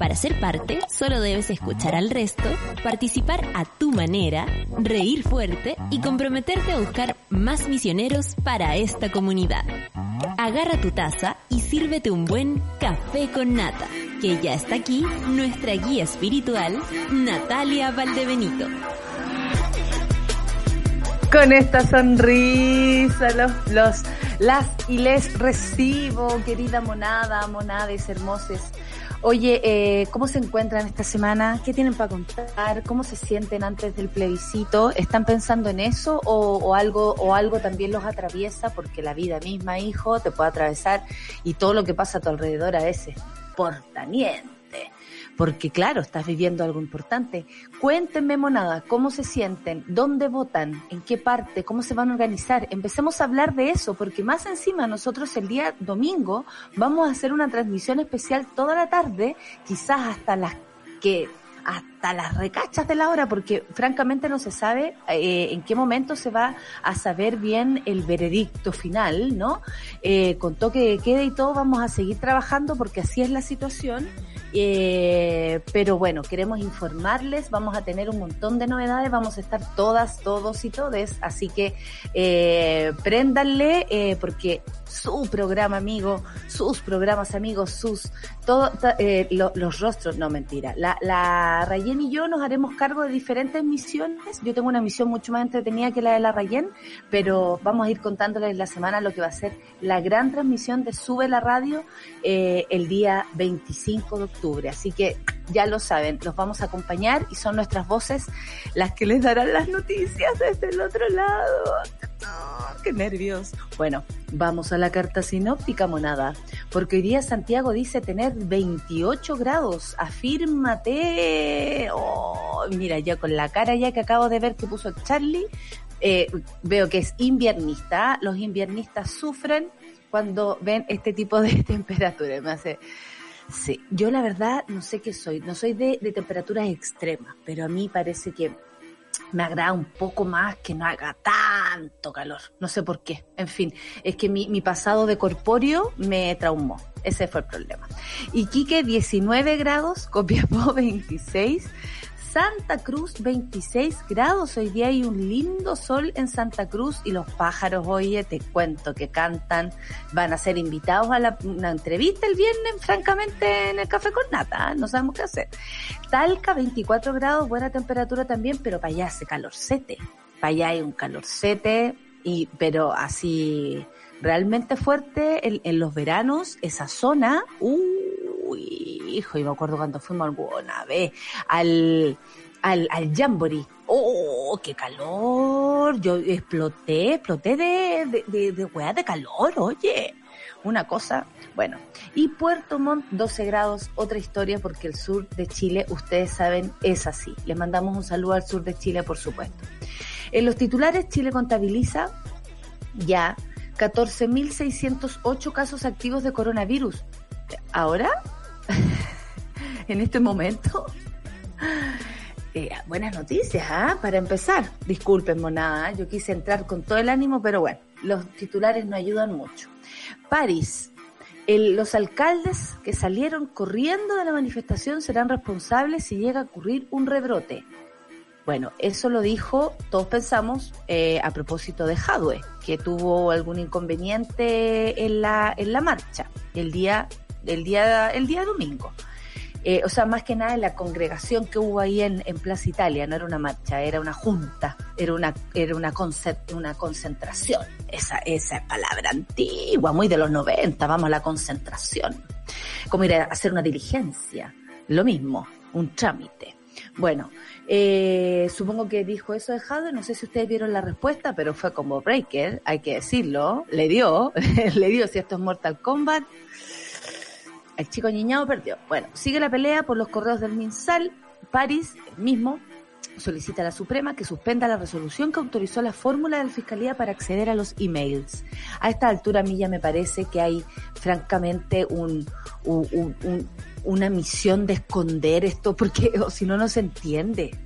Para ser parte, solo debes escuchar al resto, participar a tu manera, reír fuerte y comprometerte a buscar más misioneros para esta comunidad. Agarra tu taza y sírvete un buen café con nata, que ya está aquí nuestra guía espiritual, Natalia Valdebenito. Con esta sonrisa, los, los, las y les recibo, querida monada, monades hermoses. Oye, eh, ¿cómo se encuentran esta semana? ¿Qué tienen para contar? ¿Cómo se sienten antes del plebiscito? ¿Están pensando en eso o, o, algo o algo también los atraviesa? Porque la vida misma, hijo, te puede atravesar y todo lo que pasa a tu alrededor a veces porta niente porque claro, estás viviendo algo importante. Cuéntenme, monada, cómo se sienten, dónde votan, en qué parte, cómo se van a organizar. Empecemos a hablar de eso, porque más encima nosotros el día domingo vamos a hacer una transmisión especial toda la tarde, quizás hasta las que hasta las recachas de la hora, porque francamente no se sabe eh, en qué momento se va a saber bien el veredicto final, ¿no? Eh, con toque de queda y todo vamos a seguir trabajando porque así es la situación. Eh, pero bueno, queremos informarles, vamos a tener un montón de novedades, vamos a estar todas, todos y todes, así que eh, préndanle eh, porque su programa amigo, sus programas amigos, sus, todo, eh, lo, los rostros, no mentira, la, la Rayen y yo nos haremos cargo de diferentes misiones, yo tengo una misión mucho más entretenida que la de la Rayen, pero vamos a ir contándoles la semana lo que va a ser la gran transmisión de Sube la Radio eh, el día 25 de octubre, así que ya lo saben, los vamos a acompañar y son nuestras voces las que les darán las noticias desde el otro lado. ¡Qué nervios! Bueno, vamos a la carta sinóptica, monada, porque hoy día Santiago dice tener 28 grados. ¡Afírmate! Oh, mira, ya con la cara ya que acabo de ver que puso Charlie, eh, veo que es inviernista. Los inviernistas sufren cuando ven este tipo de temperatura. Me hace... Sí, yo la verdad no sé qué soy, no soy de, de, temperaturas extremas, pero a mí parece que me agrada un poco más que no haga tanto calor, no sé por qué, en fin, es que mi, mi pasado de corpóreo me traumó, ese fue el problema. Iquique 19 grados, Copiapó 26, Santa Cruz 26 grados. Hoy día hay un lindo sol en Santa Cruz y los pájaros, oye, te cuento que cantan, van a ser invitados a la, una entrevista el viernes, francamente, en el café con nata, ¿eh? no sabemos qué hacer. Talca 24 grados, buena temperatura también, pero para allá hace calorcete. Para allá hay un calorcete, y, pero así realmente fuerte en, en los veranos, esa zona, hijo, y me acuerdo cuando fuimos alguna vez al, al, al Jamboree. ¡Oh, qué calor! Yo exploté, exploté de, de, de, de de calor, oye. Una cosa, bueno. Y Puerto Montt, 12 grados, otra historia porque el sur de Chile, ustedes saben, es así. Les mandamos un saludo al sur de Chile, por supuesto. En los titulares, Chile contabiliza ya 14.608 casos activos de coronavirus. Ahora, en este momento, eh, buenas noticias, ¿ah? Para empezar, disculpen, monada, yo quise entrar con todo el ánimo, pero bueno, los titulares no ayudan mucho. París, los alcaldes que salieron corriendo de la manifestación serán responsables si llega a ocurrir un rebrote. Bueno, eso lo dijo, todos pensamos, eh, a propósito de Jadwe, que tuvo algún inconveniente en la, en la marcha el día, el día, el día domingo. Eh, o sea, más que nada la congregación que hubo ahí en, en, Plaza Italia, no era una marcha, era una junta, era una, era una, una concentración, esa, esa palabra antigua, muy de los 90, vamos a la concentración, como ir a hacer una diligencia, lo mismo, un trámite. Bueno, eh, supongo que dijo eso de Jade, no sé si ustedes vieron la respuesta, pero fue como Breaker, hay que decirlo, le dio, le dio si esto es Mortal Kombat, el chico niñado perdió. Bueno, sigue la pelea por los correos del MinSal. París, mismo, solicita a la Suprema que suspenda la resolución que autorizó la fórmula de la Fiscalía para acceder a los emails. A esta altura a mí ya me parece que hay francamente un, una misión de esconder esto, porque si no, no se entiende,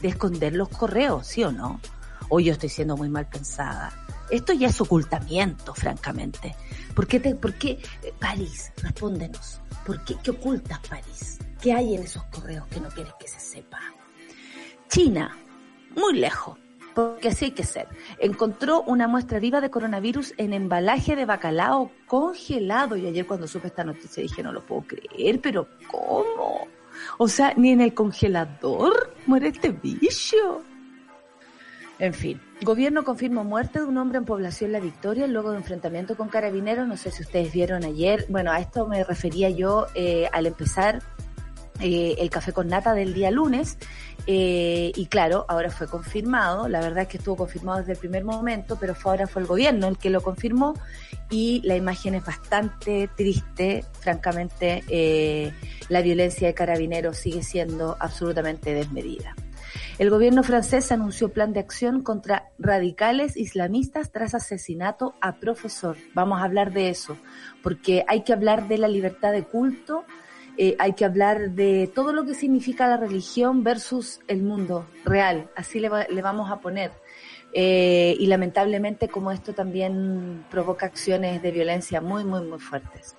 de esconder los correos, ¿sí o no? O yo estoy siendo muy mal pensada. Esto ya es ocultamiento, francamente. ¿Por qué, te, por qué eh, París? Respóndenos. ¿Por qué, qué ocultas París? ¿Qué hay en esos correos que no quieres que se sepa? China, muy lejos, porque así hay que ser. Encontró una muestra viva de coronavirus en embalaje de bacalao congelado. Y ayer cuando supe esta noticia dije, no lo puedo creer, pero ¿cómo? O sea, ni en el congelador muere este bicho. En fin, gobierno confirmó muerte de un hombre en población La Victoria luego de enfrentamiento con carabineros. No sé si ustedes vieron ayer. Bueno, a esto me refería yo eh, al empezar eh, el café con nata del día lunes. Eh, y claro, ahora fue confirmado. La verdad es que estuvo confirmado desde el primer momento, pero fue, ahora fue el gobierno el que lo confirmó. Y la imagen es bastante triste. Francamente, eh, la violencia de carabineros sigue siendo absolutamente desmedida. El gobierno francés anunció plan de acción contra radicales islamistas tras asesinato a profesor. Vamos a hablar de eso, porque hay que hablar de la libertad de culto eh, hay que hablar de todo lo que significa la religión versus el mundo real, así le, vamos a poner. Eh, y lamentablemente como esto también provoca acciones de violencia muy, muy, muy fuertes.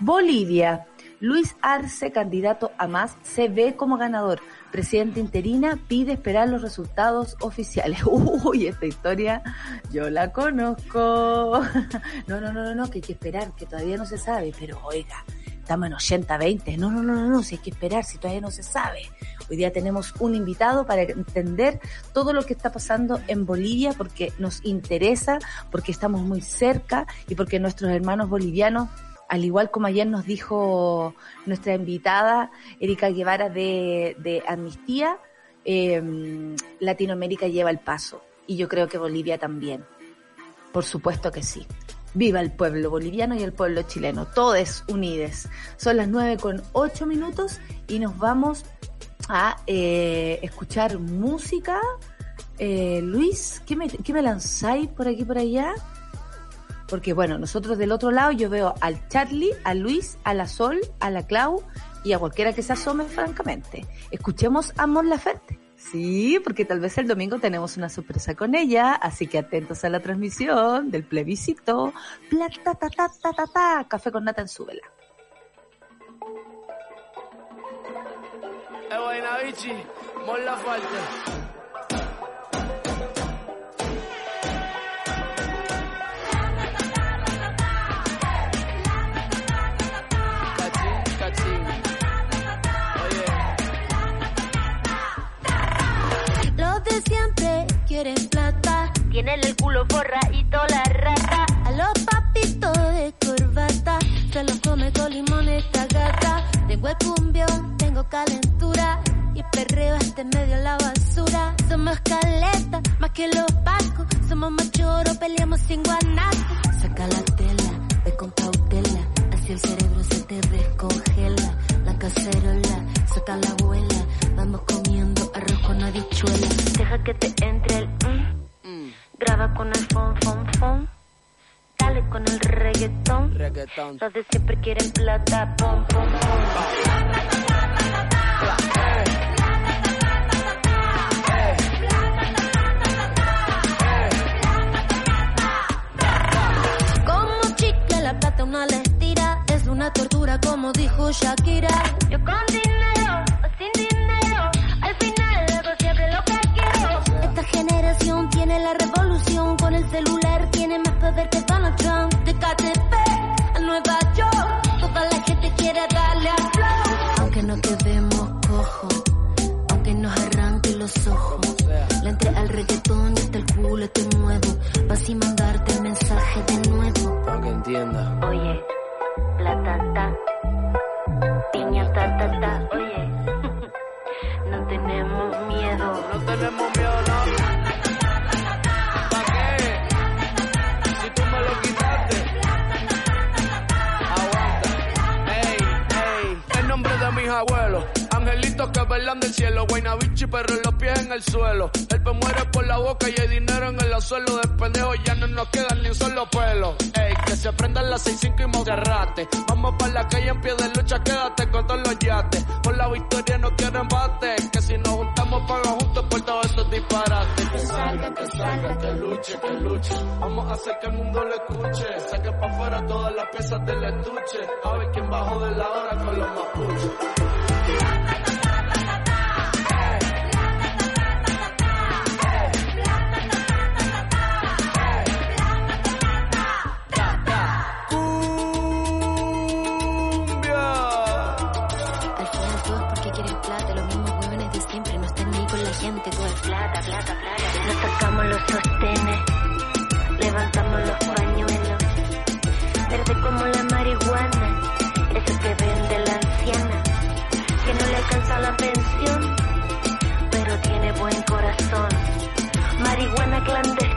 Bolivia, Luis Arce, candidato a más, se ve como ganador. Presidente interina pide esperar los resultados oficiales. Uy, esta historia yo la conozco. No, no, no, no, no, que hay que esperar, que todavía no se sabe, pero oiga, estamos en 80-20. No, no, no, no, no, si hay que esperar, si todavía no se sabe. Hoy día tenemos un invitado para entender todo lo que está pasando en Bolivia porque nos interesa, porque estamos muy cerca y porque nuestros hermanos bolivianos al igual como ayer nos dijo nuestra invitada Erika Guevara de, Amnistía, eh, Latinoamérica lleva el paso y yo creo que Bolivia también. Por supuesto que sí. Viva el pueblo boliviano y el pueblo chileno, todos unidos. Son las nueve con ocho minutos y nos vamos a eh, escuchar música. Eh, Luis, ¿qué me, ¿qué me lanzáis por aquí por allá? Porque bueno, nosotros del otro lado yo veo al Charlie, a Luis, a la Sol, a la Clau y a cualquiera que se asome francamente. Escuchemos a Mon Laferte. Sí, porque tal vez el domingo tenemos una sorpresa con ella, así que atentos a la transmisión del plebiscito. Plata, ta, ta, ta, ta, ta, café con nata en su vela. Siempre quieren plata. Tienen el culo forra y toda la rata. A los papitos de corbata se los come con limón esta gata. Tengo el cumbión, tengo calentura y perreo este medio la basura. Somos caleta, más que los pacos. Somos machoros, peleamos sin guanaco. Saca la tela, ve con cautela. Así el cerebro se te descongela. La cacerola, saca la abuela. Vamos comiendo arroz con habichuela. Deja que te entre el mm. Graba con el fon, fon, fon. Dale con el reggaetón. reggaetón. Los de siempre quieren plata, pom, pom, pom. Como chicle la plata una le estira. Es una tortura como dijo Shakira. Yo con dinero o sin dinero. generación tiene la revolución. Con el celular tiene más poder que Donald Trump. De KTP a Nueva York, toda la gente quiere darle a flow. Aunque no te vemos cojo, aunque nos arranque los ojos. Le entré al reggaetón y hasta el culo te muevo. Vas sin mandarte el mensaje de nuevo. Aunque entienda velan del cielo, Guaynabichi, pero los pies en el suelo. El pe muere por la boca y hay dinero en el suelo. De pendejo ya no nos quedan ni un solo pelo. Ey, que se aprendan las 6-5 y Monserrate. Vamos para la calle en pie de lucha, quédate con todos los yates. Por la victoria no quiero embate. Que si nos juntamos, paga juntos por todos estos disparates. Que salga, que salga, que luche, que luche. Vamos a hacer que el mundo lo escuche. Saque para afuera todas las piezas del estuche. A ver quién bajó de la hora con los mapuches. Sostenes, levantamos los pañuelos, verde como la marihuana, eso que vende la anciana, que no le alcanza la pensión, pero tiene buen corazón. Marihuana clandestina,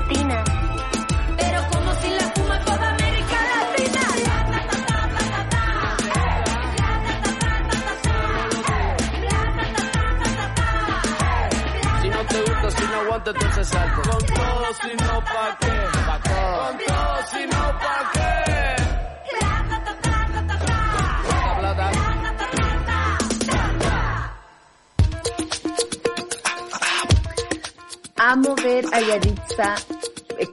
Con todo, si no, pa' qué. Con todo, si no, pa' qué. Plata, plata. Amo ver a Yaritza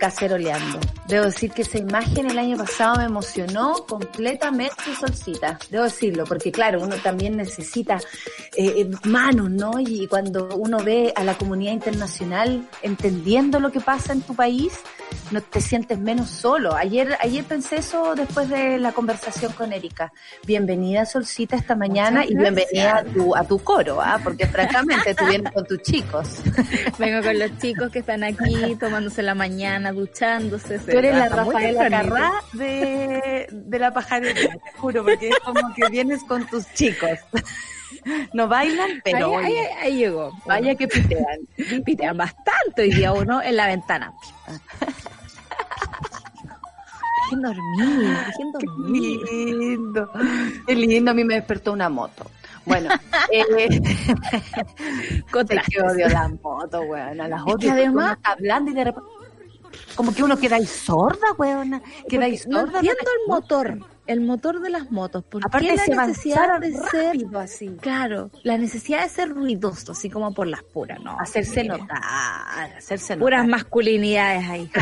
caceroleando. Debo decir que esa imagen el año pasado me emocionó completamente Solcita. Debo decirlo, porque claro, uno también necesita eh, eh, manos, ¿no? Y cuando uno ve a la comunidad internacional entendiendo lo que pasa en tu país, no te sientes menos solo. Ayer, ayer pensé eso después de la conversación con Erika. Bienvenida Solcita esta mañana y bienvenida a tu, a tu coro, ¿ah? Porque francamente tú vienes con tus chicos. Vengo con los chicos que están aquí tomándose la mañana, duchándose. se Tú eres la Rafaela. Carrá de, de la pajarería, te juro, porque es como que vienes con tus chicos. No bailan, pero ahí, ahí llegó. vaya que pitean. Pitean bastante hoy día uno en la ventana. Dejen dormir, dejen Qué lindo. Qué lindo, a mí me despertó una moto. Bueno, eh, que odio las motos, weón. A las odio. que porque además- hablando y de repente. Como que uno queda ahí sorda, weón. Queda ahí no sorda. entiendo el motor, el motor de las motos. ¿Por Aparte qué se la necesidad de ser, así. claro, la necesidad de ser ruidoso, así como por las puras, ¿no? Hacerse notar, hacerse notar. Puras masculinidades ahí.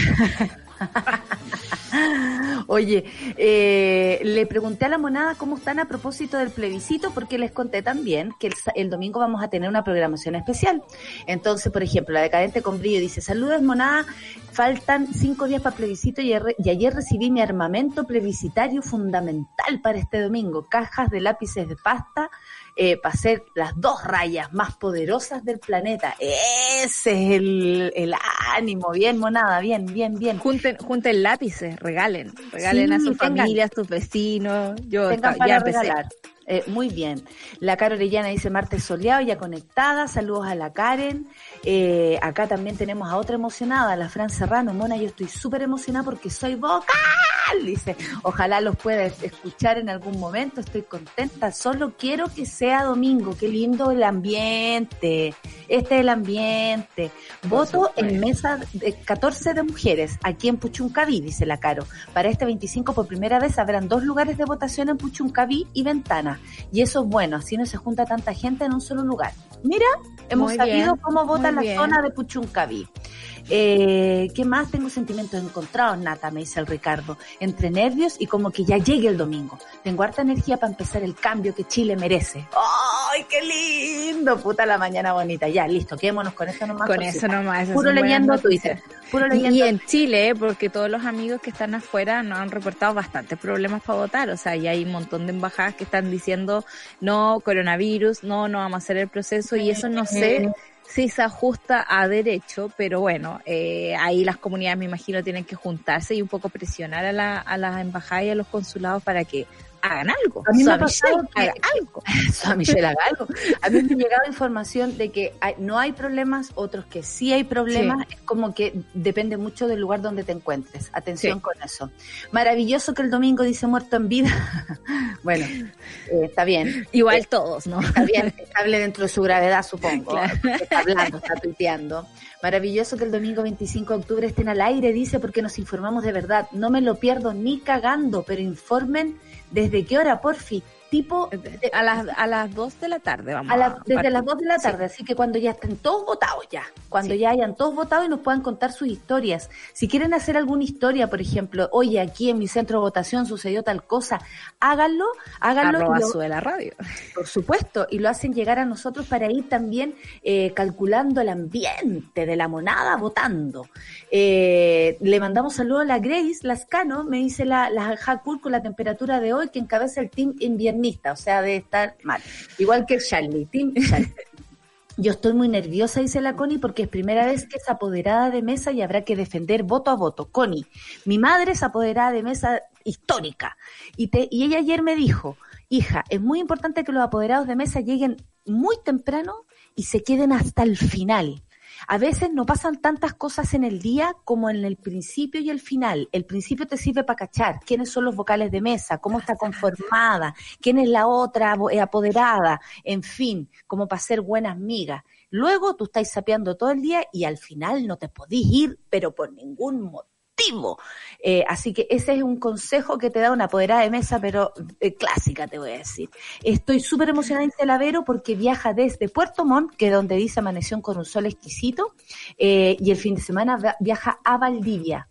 Oye, eh, le pregunté a la monada cómo están a propósito del plebiscito, porque les conté también que el, el domingo vamos a tener una programación especial. Entonces, por ejemplo, la decadente con brillo dice, saludos monada, faltan cinco días para plebiscito y ayer recibí mi armamento plebiscitario fundamental para este domingo, cajas de lápices de pasta. Eh, para hacer las dos rayas más poderosas del planeta. Ese es el, el ánimo. Bien, monada, bien, bien, bien. Junten, junten lápices, regalen, regalen a sus familias, a sus vecinos. Yo tengan ya empecé. regalar. Eh, muy bien. La Caro Orellana dice martes soleado, ya conectada. Saludos a la Karen. Eh, acá también tenemos a otra emocionada, la Fran Serrano. Mona, yo estoy súper emocionada porque soy vocal. Dice, ojalá los puedas escuchar en algún momento. Estoy contenta. Solo quiero que sea domingo. Qué lindo el ambiente. Este es el ambiente. Voto en mesa de 14 de mujeres aquí en Puchuncaví, dice la Caro. Para este 25 por primera vez habrán dos lugares de votación en Puchuncaví y Ventana. Y eso es bueno, así no se junta tanta gente en un solo lugar. Mira, hemos Muy sabido bien, cómo muy la bien. zona de Puchuncaví. Eh, ¿Qué más? Tengo sentimientos encontrados, Nata, me dice el Ricardo. Entre nervios y como que ya llegue el domingo. Tengo harta energía para empezar el cambio que Chile merece. ¡Ay, qué lindo! Puta la mañana bonita. Ya, listo, quedémonos con eso nomás. Con eso nomás. Puro leyendo. Twitter. Puro Y, leyendo y en Chile, porque todos los amigos que están afuera nos han reportado bastantes problemas para votar. O sea, ya hay un montón de embajadas que están diciendo no, coronavirus, no, no vamos a hacer el proceso. Y eso no sé si se ajusta a derecho, pero bueno, eh, ahí las comunidades me imagino tienen que juntarse y un poco presionar a, la, a las embajadas y a los consulados para que hagan algo. A mí me ha pasado Michelle, que- haga algo. A Michelle haga algo. A mí me ha llegado información de que hay- no hay problemas, otros que sí hay problemas. Es como que depende mucho del lugar donde te encuentres. Atención Sí. con eso. Maravilloso que el domingo dice muerto en vida. bueno, eh, está bien. Igual todos, ¿no? Está bien, estable dentro de su gravedad, supongo. Claro. Está hablando, está tuiteando. Maravilloso que el domingo 25 de octubre estén al aire, dice, porque nos informamos de verdad. No me lo pierdo ni cagando, pero informen desde qué hora, porfi. Tipo, de- A las, a las 2 de la tarde vamos a la- desde partir. las 2 de la tarde, así que cuando ya estén todos votados ya, cuando Sí. ya hayan todos votado y nos puedan contar sus historias. Si quieren hacer alguna historia, por ejemplo, oye, aquí en mi centro de votación sucedió tal cosa, háganlo, háganlo. Arroba lo- sube la radio. por supuesto, y lo hacen llegar a nosotros para ir también eh, calculando el ambiente de la monada votando. Eh, le mandamos saludos a la Grace Lascano, me dice la, la Hakul con la temperatura de hoy que encabeza el team o sea, de estar mal. Igual que Charlie, Charlie. Yo estoy muy nerviosa, dice la Connie, porque es primera vez que es apoderada de mesa y habrá que defender voto a voto. Connie, mi madre es apoderada de mesa histórica. Y, te, y ella ayer me dijo, hija, es muy importante que los apoderados de mesa lleguen muy temprano y se queden hasta el final. A veces no pasan tantas cosas en el día como en el principio y el final. El principio te sirve para cachar quiénes son los vocales de mesa, cómo está conformada, quién es la otra eh, apoderada, en fin, como para ser buenas migas. Luego tú estás sapeando todo el día y al final no te podís ir, pero por ningún motivo. Eh, así que ese es un consejo que te da una apoderada de mesa, pero eh, clásica te voy a decir. Estoy súper emocionada en Celavero porque viaja desde Puerto Montt, que es donde dice amaneció con un sol exquisito, eh, y el fin de semana viaja a Valdivia.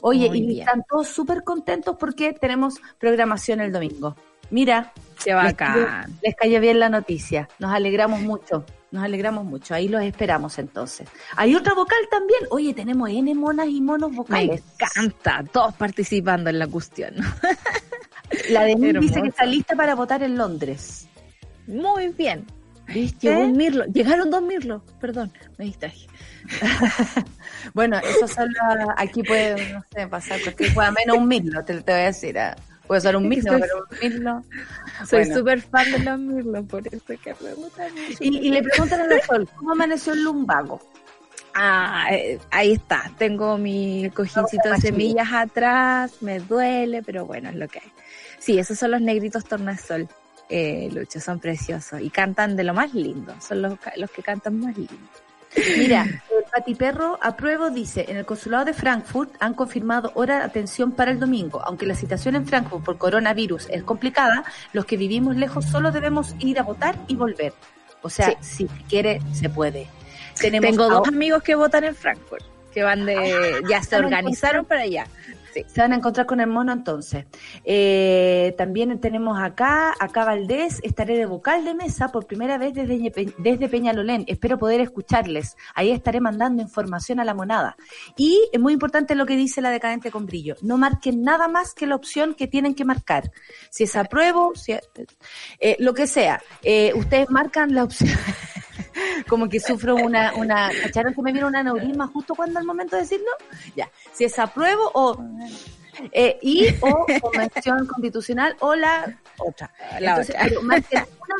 Oye, Muy y bien. están todos súper contentos porque tenemos programación el domingo. Mira, Qué les bacán. les cayó bien la noticia. Nos alegramos mucho. Nos alegramos mucho. Ahí los esperamos entonces. Hay otra vocal también. Oye, tenemos N monas y monos Me vocales. encanta, todos participando en la cuestión. La de mí dice que está lista para votar en Londres. Muy bien. ¿Viste? Llegó un mirlo. Llegaron dos mirlos. Perdón, me distraje. Bueno, eso solo aquí puede, no sé, pasar cualquier cosa, menos un mirlo, te, te voy a decir. ah. Puede ser un Soy- pero un mirlo. Soy Bueno. súper fan de los mirlos, por eso que me gusta mucho. Y, y le preguntan a la Sol, ¿cómo amaneció el lumbago? Ah, eh, ahí está. Tengo mi cojincito de semillas atrás, me duele, pero bueno, es lo que hay. Sí, esos son los negritos tornasol, eh, Lucho, son preciosos y cantan de lo más lindo, son los, los que cantan más lindo. Mira, el Pati Perro apruebo dice, en el consulado de Frankfurt han confirmado hora de atención para el domingo. Aunque la situación en Frankfurt por coronavirus es complicada, los que vivimos lejos solo debemos ir a votar y volver. O sea, si se quiere, se puede. Tenemos Tengo dos amigos que votan en Frankfurt, que van de, ya se organizaron para allá. Se van a encontrar con el mono entonces. Eh, también tenemos acá, acá Valdés, estaré de vocal de mesa por primera vez desde, desde Peñalolén. Espero poder escucharles. Ahí estaré mandando información a la monada. Y es muy importante lo que dice la decadente con brillo. No marquen nada más que la opción que tienen que marcar. Si es apruebo, si eh, lo que sea. Eh, ustedes marcan la opción. Como que sufro una, una, ¿cacharon que me viene un aneurisma justo cuando al momento de decirlo? Ya. Si es apruebo o, eh, y o convención constitucional o la otra. La Entonces, otra. pero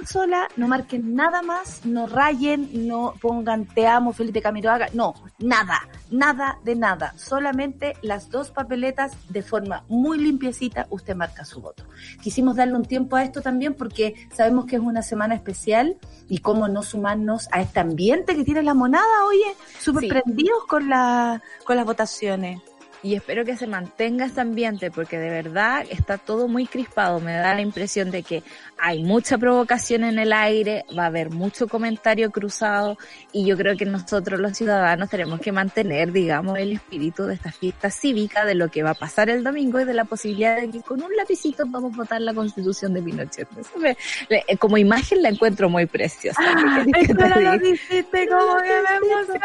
sola, no marquen nada más, no rayen, no pongan te amo Felipe Camiroaga, no, nada, nada de nada, solamente las dos papeletas de forma muy limpiecita, usted marca su voto. Quisimos darle un tiempo a esto también porque sabemos que es una semana especial y cómo no sumarnos a este ambiente que tiene la monada, oye, súper Sí. prendidos con la, con las votaciones. Y espero que se mantenga este ambiente porque de verdad está todo muy crispado. Me da la impresión de que hay mucha provocación en el aire, va a haber mucho comentario cruzado y yo creo que nosotros los ciudadanos tenemos que mantener, digamos, el espíritu de esta fiesta cívica, de lo que va a pasar el domingo y de la posibilidad de que con un lapicito vamos a votar la constitución de Pinochet. Eso me- eh, como imagen la encuentro muy preciosa. ¿Qué querés que te diga? dijiste como que me emocioné,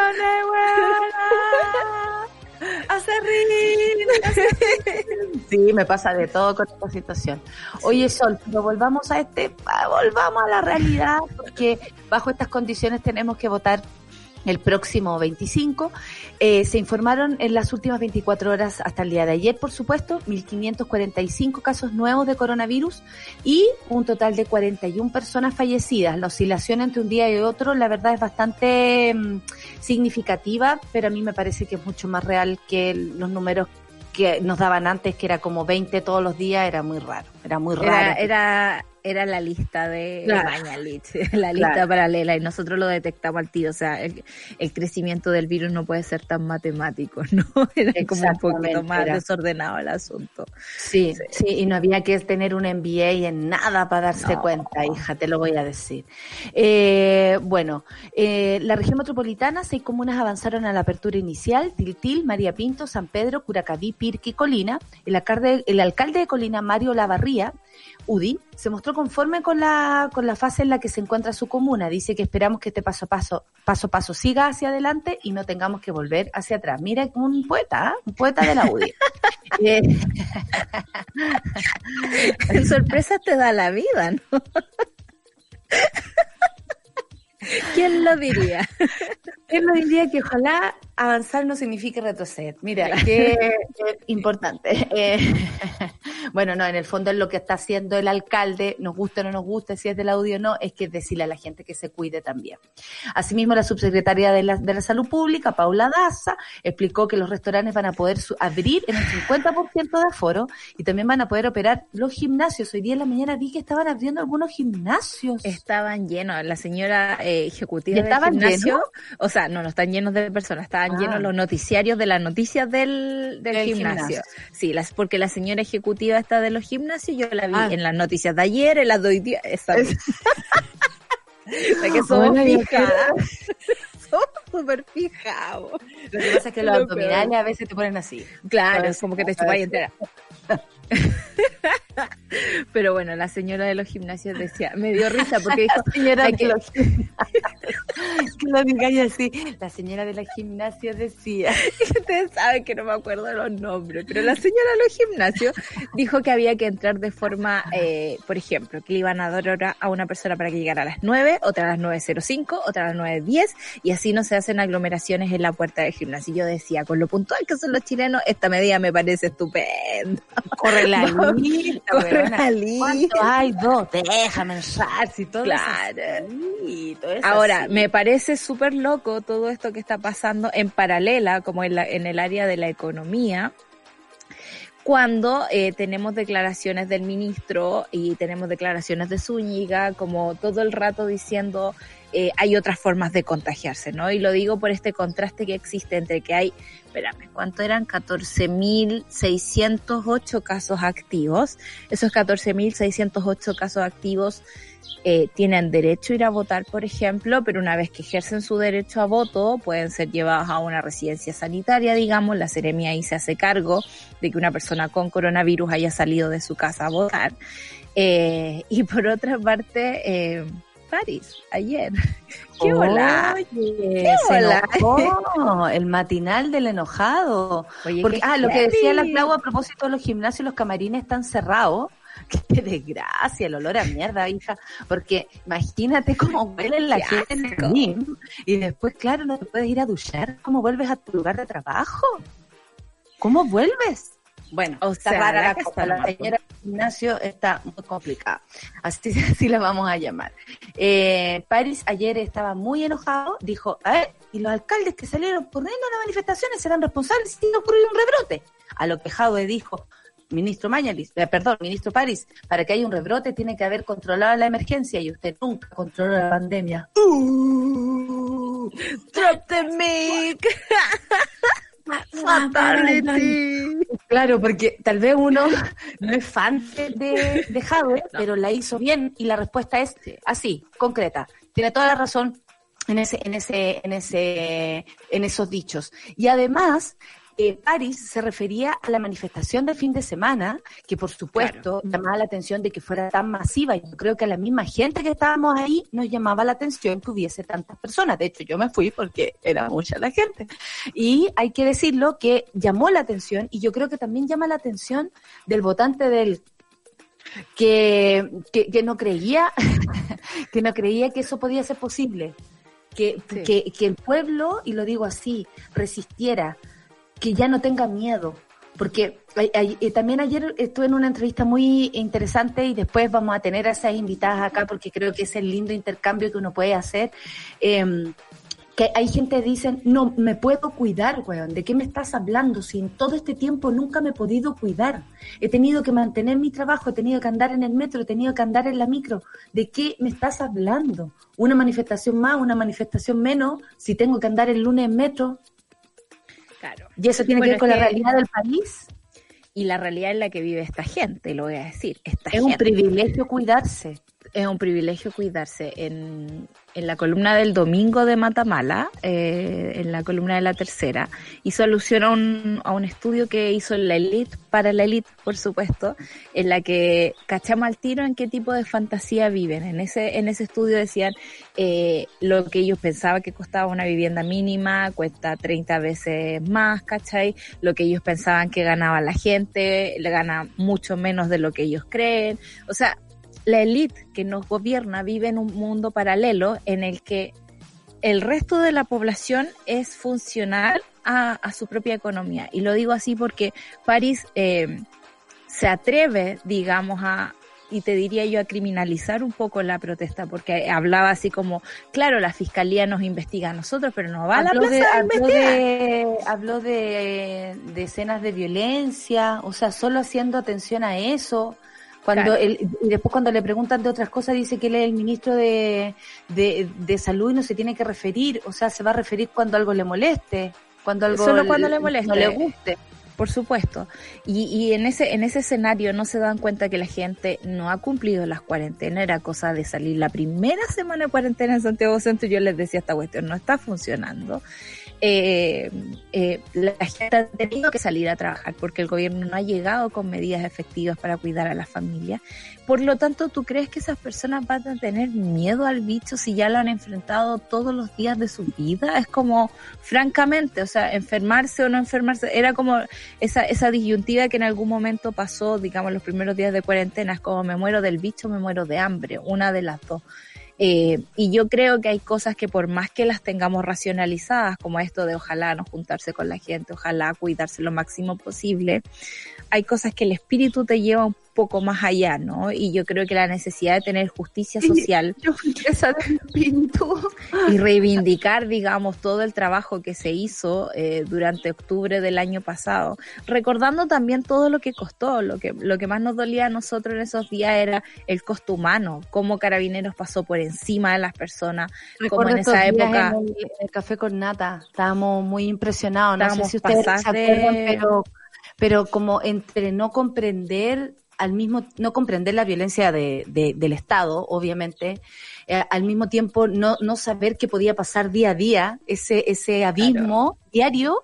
reír. Sí, me pasa de todo con esta situación. Oye, Sol, pero volvamos a este, ah, volvamos a la realidad, porque bajo estas condiciones tenemos que votar el próximo 25. Eh, se informaron en las últimas 24 horas hasta el día de ayer, por supuesto, 1.545 casos nuevos de coronavirus y un total de 41 personas fallecidas. La oscilación entre un día y otro, la verdad, es bastante mm, significativa, pero a mí me parece que es mucho más real que los números que nos daban antes, que era como 20 todos los días, era muy raro, era muy raro. Era, era, la lista de Mañalich, la lista paralela, y nosotros lo detectamos al tiro, o sea, el, crecimiento del virus no puede ser tan matemático, ¿no? Era como un poquito más desordenado el asunto. Sí, sí, y no había que tener un MBA en nada para darse cuenta, hija, te lo voy a decir. Eh, bueno, eh, la región metropolitana, seis comunas avanzaron a la apertura inicial, Tiltil, María Pinto, San Pedro, Curacaví, Pirque y Colina. El alcalde, el alcalde de Colina, Mario UDI, se mostró conforme con la, con la fase en la que se encuentra su comuna. Dice que esperamos que este paso a paso, paso a paso siga hacia adelante y no tengamos que volver hacia atrás. Mira, un poeta, ¿eh? un poeta de la UDI. eh. Sorpresa te da la vida, ¿no? ¿Quién lo diría? ¿Quién lo diría que ojalá avanzar no signifique retroceder? Mira, qué importante. Eh, bueno, no, en el fondo es lo que está haciendo el alcalde, nos guste o no nos guste, si es del audio o no, es que decirle a la gente que se cuide también. Asimismo, la subsecretaria de la, de la Salud Pública, Paula Daza, explicó que los restaurantes van a poder abrir en un 50% de aforo y también van a poder operar los gimnasios. Hoy día en la mañana vi que estaban abriendo algunos gimnasios. Estaban llenos. La señora eh, ejecutiva del gimnasio, o sea, no, no están llenos de personas, estaban llenos ah. los noticiarios de las noticias del, del, gimnasio. Sí, las, porque la señora ejecutiva está de los gimnasios, yo la vi ah. en las noticias de ayer, en las de hoy día, esta es... que somos somos súper fijados. Lo que pasa es que los abdominales a veces te ponen así. Claro, es como que te chupas entera. Pero bueno, la señora de los gimnasios decía, me dio risa porque dijo, la señora de los que así, la señora de los gimnasios decía, ustedes saben que no me acuerdo los nombres, pero la señora de los gimnasios dijo que había que entrar de forma, eh, por ejemplo, que le iban a dar hora a una persona para que llegara a las 9, otra a las 9.05, otra a las 9.10 y así no se hacen aglomeraciones en la puerta del gimnasio. Y yo decía, con lo puntual que son los chilenos, esta medida me parece estupenda. Corre la lista, Corre la lista. hay? Dos, déjame entrar, si todo Claro. Ahora, me parece súper loco todo esto que está pasando en paralela, como en, la, en el área de la economía, cuando eh, tenemos declaraciones del ministro y tenemos declaraciones de Zúñiga, como todo el rato diciendo eh, hay otras formas de contagiarse, ¿no? Y lo digo por este contraste que existe entre que hay, espérame, ¿cuánto eran? 14.608 casos activos. Esos 14.608 casos activos eh, tienen derecho a ir a votar, por ejemplo, pero una vez que ejercen su derecho a voto, pueden ser llevados a una residencia sanitaria, digamos, la seremia ahí se hace cargo de que una persona con coronavirus haya salido de su casa a votar. Eh, y por otra parte, eh, París, ayer. ¡Qué hola! ¿Qué hola? El matinal del enojado. Porque, ah, lo que decía la Clau a propósito de los gimnasios, los camarines están cerrados. Qué desgracia, el olor a mierda, hija. Porque imagínate cómo huele la gente en el gym. Y después, claro, no te puedes ir a duchar. ¿Cómo vuelves a tu lugar de trabajo? ¿Cómo vuelves? Bueno, o está rara la, cosa. La señora Ignacio está muy complicada. Así, así la vamos a llamar. Eh, París ayer estaba muy enojado. Dijo, a ver, y los alcaldes que salieron corriendo a las manifestaciones serán responsables si no ocurrió un rebrote. A lo que Jadwe dijo, ministro Mañalis, eh, perdón, ministro París, para que haya un rebrote tiene que haber controlado la emergencia y usted nunca controló la pandemia. Uh, drop the mic. Claro, porque tal vez uno no es fan de, de Jadwe, pero la hizo bien y la respuesta es así, concreta. Tiene toda la razón en ese, en ese, en ese, en esos dichos. Y además, eh, París se refería a la manifestación del fin de semana, que por supuesto llamaba la atención de que fuera tan masiva. Yo creo que a la misma gente que estábamos ahí nos llamaba la atención que hubiese tantas personas. De hecho, yo me fui porque era mucha la gente. Y hay que decirlo que llamó la atención y yo creo que también llama la atención del votante del que, que, que no creía que no creía que eso podía ser posible que, Sí. que, que el pueblo, y lo digo así, resistiera, que ya no tenga miedo. Porque eh, también ayer estuve en una entrevista muy interesante y después vamos a tener a esas invitadas acá porque creo que es el lindo intercambio que uno puede hacer. Em, que hay gente que dicen, no, me puedo cuidar, weón, ¿de qué me estás hablando? Si en todo este tiempo nunca me he podido cuidar. He tenido que mantener mi trabajo, he tenido que andar en el metro, he tenido que andar en la micro. ¿De qué me estás hablando? Una manifestación más, una manifestación menos, si tengo que andar el lunes en metro. Y eso tiene Bueno, que ver con la realidad del país. Y la realidad en la que vive esta gente, lo voy a decir. Esta Es un privilegio cuidarse. es un privilegio cuidarse. En, en la columna del domingo de Matamala, eh, en la columna de la tercera, hizo alusión a un, a un estudio que hizo la elite, para la elite, por supuesto, en la que cachamos al tiro en qué tipo de fantasía viven. En ese, en ese estudio decían eh, lo que ellos pensaban que costaba una vivienda mínima, cuesta 30 veces más, ¿cachai? Lo que ellos pensaban que ganaba la gente, le gana mucho menos de lo que ellos creen. O sea, la élite que nos gobierna vive en un mundo paralelo en el que el resto de la población es funcional a, a su propia economía. Y lo digo así porque París eh, se atreve, digamos, a, y te diría yo, a criminalizar un poco la protesta, porque hablaba así como, claro, la fiscalía nos investiga a nosotros, pero no va a la habló plaza de, habló de, habló de, de escenas de violencia, o sea, solo haciendo atención a eso. Cuando Claro. él, y después cuando le preguntan de otras cosas dice que él es el ministro de, de, de salud y no se tiene que referir, o sea, se va a referir cuando algo le moleste, cuando algo Solo cuando le moleste. no le guste. Por supuesto. Y, y en ese en ese escenario no se dan cuenta que la gente no ha cumplido las cuarentenas. Era cosa de salir la primera semana de cuarentena en Santiago Centro. y Yo les decía, esta cuestión no está funcionando. Eh, eh, la gente ha tenido que salir a trabajar porque el gobierno no ha llegado con medidas efectivas para cuidar a las familias. Por lo tanto, ¿tú crees que esas personas van a tener miedo al bicho si ya lo han enfrentado todos los días de su vida? Es como, francamente, o sea, enfermarse o no enfermarse, era como esa, esa disyuntiva que en algún momento pasó, digamos, los primeros días de cuarentena, es como me muero del bicho, me muero de hambre, una de las dos. Eh, y yo creo que hay cosas que por más que las tengamos racionalizadas, como esto de ojalá no juntarse con la gente, ojalá cuidarse lo máximo posible, hay cosas que el espíritu te lleva un poco más allá, ¿no? Y yo creo que la necesidad de tener justicia social Yo y reivindicar, digamos, todo el trabajo que se hizo eh, durante octubre del año pasado, recordando también todo lo que costó, lo que, lo que más nos dolía a nosotros en esos días era el costo humano, cómo Carabineros pasó por encima de las personas, como Recuerdo en esa época. En el, en el café con nata, estábamos muy impresionados. No sé si ustedes se acuerdan, pero, pero como entre no comprender al mismo, no comprender la violencia de, de- del Estado, obviamente, eh, al mismo tiempo no, no saber qué podía pasar día a día, ese, ese abismo diario,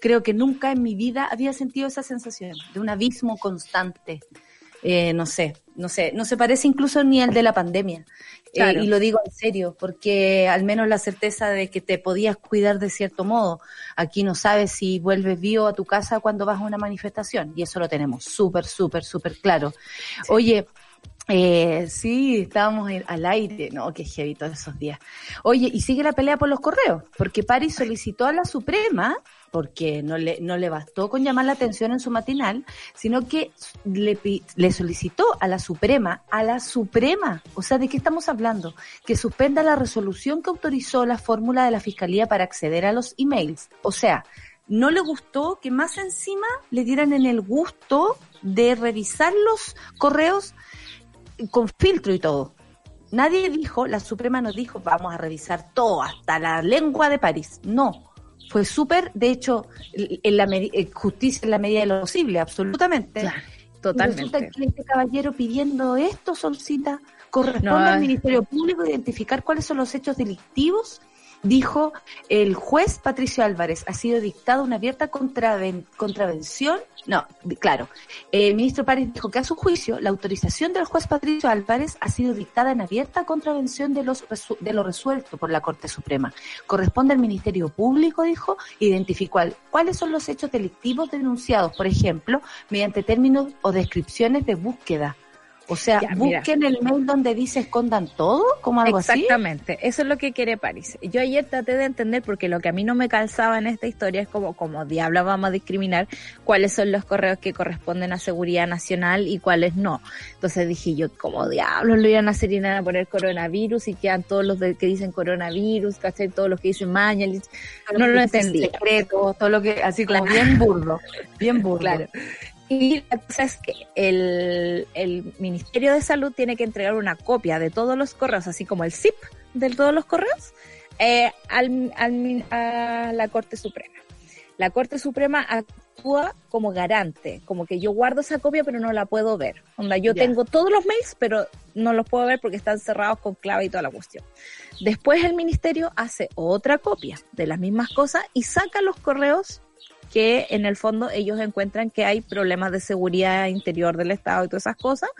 creo que nunca en mi vida había sentido esa sensación de un abismo constante. Eh, no sé, no sé, no se parece incluso ni al de la pandemia. Eh, y lo digo en serio, porque al menos la certeza de que te podías cuidar de cierto modo. Aquí no sabes si vuelves vivo a tu casa cuando vas a una manifestación, y eso lo tenemos súper, súper, súper claro. Oye, eh, sí, estábamos al aire, no, qué heavy todos esos días. Oye, y sigue la pelea por los correos, porque Paris solicitó a la Suprema, porque no le, no le bastó con llamar la atención en su matinal, sino que le, le solicitó a la Suprema, a la Suprema, o sea, ¿de qué estamos hablando? Que suspenda la resolución que autorizó la fórmula de la Fiscalía para acceder a los emails. O sea, no le gustó que más encima le dieran en el gusto de revisar los correos con filtro y todo. Nadie dijo, la Suprema nos dijo, vamos a revisar todo, hasta la lengua de París. No, fue súper, de hecho, en la eh, justicia en la medida de lo posible, absolutamente. Claro, Y totalmente. Resulta que este caballero pidiendo esto, Solcita, corresponde No, al. Ministerio Público identificar cuáles son los hechos delictivos. Dijo el juez Patricio Álvarez, ha sido dictada una abierta contraven- contravención. No, claro. El ministro Párez dijo que a su juicio la autorización del juez Patricio Álvarez ha sido dictada en abierta contravención de, los de lo resuelto por la Corte Suprema. Corresponde al Ministerio Público, dijo, identificar cuáles son los hechos delictivos denunciados, por ejemplo, mediante términos o descripciones de búsqueda. O sea, Ya, mira. busquen el mail donde dice escondan todo, como algo así. Exactamente, eso es lo que quiere París. Yo ayer traté de entender porque lo que a mí no me calzaba en esta historia es como, como diabla vamos a discriminar cuáles son los correos que corresponden a seguridad nacional y cuáles no. Entonces dije yo, como diablos lo iban a hacer y a poner coronavirus y quedan todos los de- que dicen coronavirus, ¿cachai? Todos los que dicen Mañalich. No lo entendí. Secreto, todo lo que, así como bien burdo, bien burdo. Claro. Y la cosa es que el, el Ministerio de Salud tiene que entregar una copia de todos los correos, así como el zip de todos los correos, eh, al, al- a la Corte Suprema. La Corte Suprema actúa como garante, como que yo guardo esa copia pero no la puedo ver. Onda, yo tengo todos los mails, pero no los puedo ver porque están cerrados con clave y toda la cuestión. Después el ministerio hace otra copia de las mismas cosas y saca los correos que en el fondo ellos encuentran que hay problemas de seguridad interior del Estado y todas esas cosas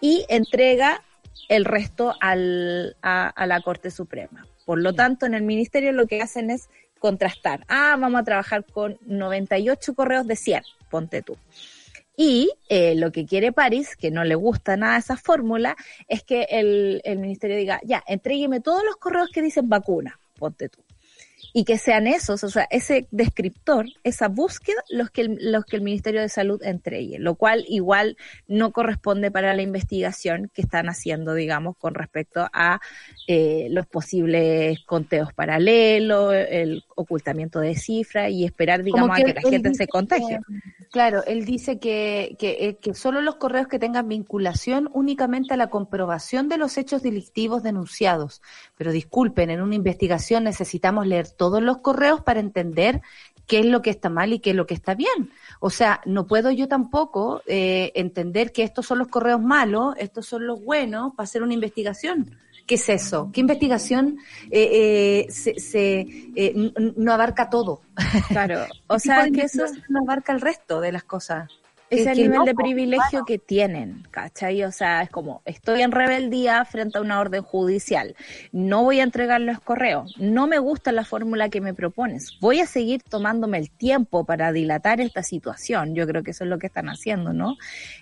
y entrega el resto al, a, a la Corte Suprema. Por lo tanto, en el ministerio lo que hacen es contrastar. Ah, vamos a trabajar con 98 correos de 100, ponte tú. Y eh, lo que quiere París, que no le gusta nada esa fórmula, es que el, el ministerio diga, ya, entrégueme todos los correos que dicen vacuna, ponte tú. Y que sean esos, o sea, ese descriptor, esa búsqueda, los que el, los que el Ministerio de Salud entregue, lo cual igual no corresponde para la investigación que están haciendo, digamos, con respecto a eh, los posibles conteos paralelos, el ocultamiento de cifras y esperar, digamos, a que la gente dice se contagie. que- claro, él dice que, que, eh, que solo los correos que tengan vinculación únicamente a la comprobación de los hechos delictivos denunciados. Pero disculpen, en una investigación necesitamos leer todos los correos para entender qué es lo que está mal y qué es lo que está bien. O sea, no puedo yo tampoco eh, entender que estos son los correos malos, estos son los buenos para hacer una investigación. ¿Qué es eso? ¿Qué investigación eh, eh, se, eh, no abarca todo? Claro, o ¿Qué sea, que eso no abarca el resto de las cosas. Es Que- el nivel no, de privilegio que tienen, ¿cachai? O sea, es como, estoy en rebeldía frente a una orden judicial, no voy a entregar los correos, no me gusta la fórmula que me propones, voy a seguir tomándome el tiempo para dilatar esta situación, yo creo que eso es lo que están haciendo, ¿no?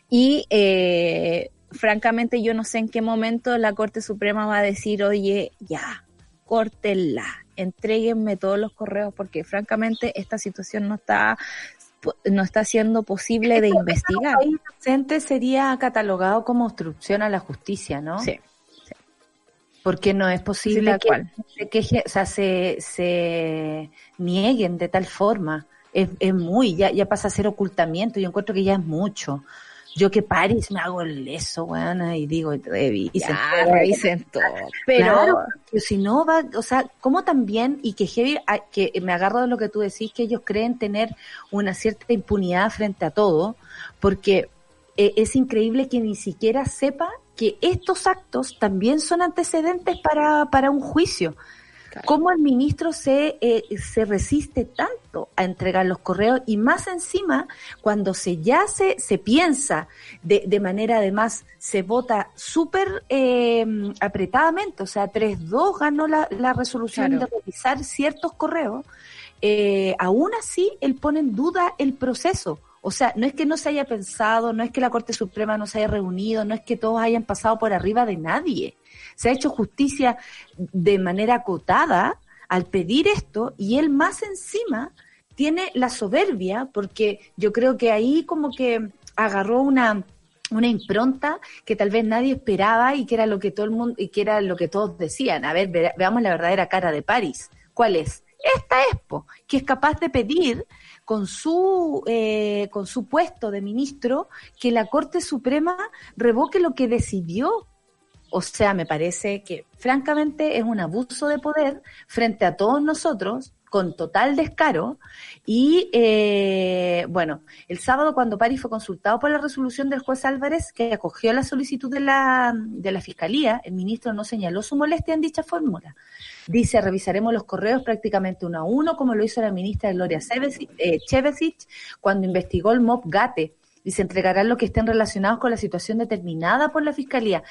Y eh, francamente yo no sé en qué momento la Corte Suprema va a decir, oye, ya, córtenla, entréguenme todos los correos, porque francamente esta situación no está no está siendo posible de investigar. Inocente sería catalogado como obstrucción a la justicia, ¿no? Sí, Porque no es posible que, cual. se queje- o sea, se, se nieguen de tal forma. Es, es muy, ya, ya pasa a ser ocultamiento. Yo encuentro que ya es mucho. Yo que París me hago el leso, weona, y digo, revisen. Ya, todo. revisen todo. Pero Claro, si no va, o sea, como también, y que heavy, ah, que me agarro de lo que tú decís, que ellos creen tener una cierta impunidad frente a todo, porque eh, es increíble que ni siquiera sepa que estos actos también son antecedentes para, para un juicio. Claro. ¿Cómo el ministro se, eh, se resiste tanto a entregar los correos y más encima cuando se ya se, se piensa de, de manera además se vota súper eh, apretadamente, o sea, 3-2 ganó la, la resolución Claro. de revisar ciertos correos, eh, aún así él pone en duda el proceso. O sea, no es que no se haya pensado, no es que la Corte Suprema no se haya reunido, no es que todos hayan pasado por arriba de nadie. Se ha hecho justicia de manera acotada al pedir esto y él más encima tiene la soberbia, porque yo creo que ahí como que agarró una, una impronta que tal vez nadie esperaba y que era lo que todo el mundo, y que era lo que todos decían. A ver, ve- veamos la verdadera cara de París. ¿Cuál es? Esta Expo, que es capaz de pedir con su, eh, con su puesto de ministro que la Corte Suprema revoque lo que decidió. O sea, me parece que francamente es un abuso de poder frente a todos nosotros con total descaro y eh, bueno, el sábado cuando París fue consultado por la resolución del juez Álvarez que acogió la solicitud de la, de la Fiscalía, el ministro no señaló su molestia en dicha fórmula. Dice, revisaremos los correos prácticamente uno a uno, como lo hizo la ministra Gloria eh, Chevesich cuando investigó el MOP GATE y se entregarán los que estén relacionados con la situación determinada por la Fiscalía.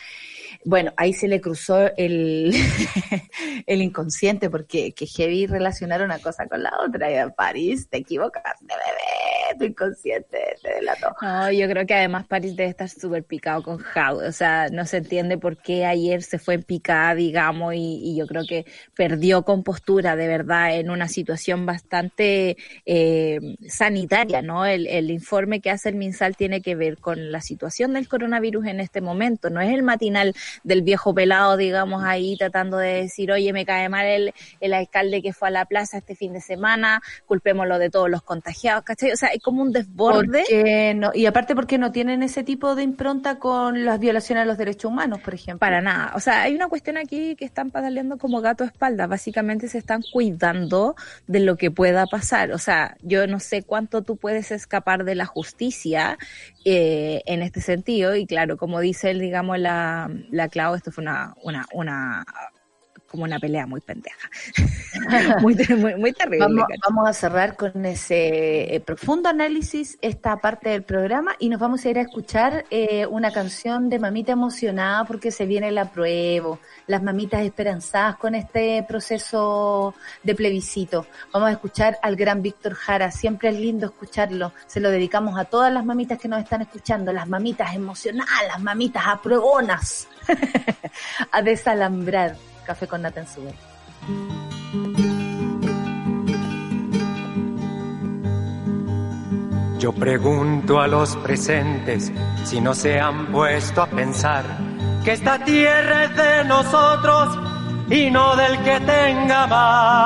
Bueno, ahí se le cruzó el, el inconsciente porque que heavy relacionar una cosa con la otra. Y a París, te equivocaste, bebé, tu inconsciente te delató. No, yo creo que además París debe estar súper picado con Howe. O sea, no se entiende por qué ayer se fue en picada, digamos, y, y yo creo que perdió compostura de verdad en una situación bastante eh, sanitaria, ¿no? El, el informe que hace el MinSal tiene que ver con la situación del coronavirus en este momento. No es el matinal del viejo pelado, digamos, ahí tratando de decir, oye, me cae mal el, el alcalde que fue a la plaza este fin de semana, culpémoslo de todos los contagiados, ¿cachai? O sea, hay como un desborde. Porque no, y aparte porque no tienen ese tipo de impronta con las violaciones a los derechos humanos, por ejemplo. Para nada. O sea, hay una cuestión aquí que están pataleando como gato a espalda. Básicamente se están cuidando de lo que pueda pasar. O sea, yo no sé cuánto tú puedes escapar de la justicia eh, en este sentido. Y claro, como dice él, digamos, la, la Clau, esto fue una, una, una como una pelea muy pendeja. muy, muy, muy, terrible. Vamos, vamos, a cerrar con ese eh, profundo análisis esta parte del programa y nos vamos a ir a escuchar eh, una canción de mamita emocionada porque se viene la prueba, las mamitas esperanzadas con este proceso de plebiscito. Vamos a escuchar al gran Víctor Jara, siempre es lindo escucharlo. Se lo dedicamos a todas las mamitas que nos están escuchando, las mamitas emocionadas, las mamitas apruebonas, a desalambrar. Café con Nata en Yo pregunto a los presentes si no se han puesto a pensar que esta tierra es de nosotros y no del que tenga más.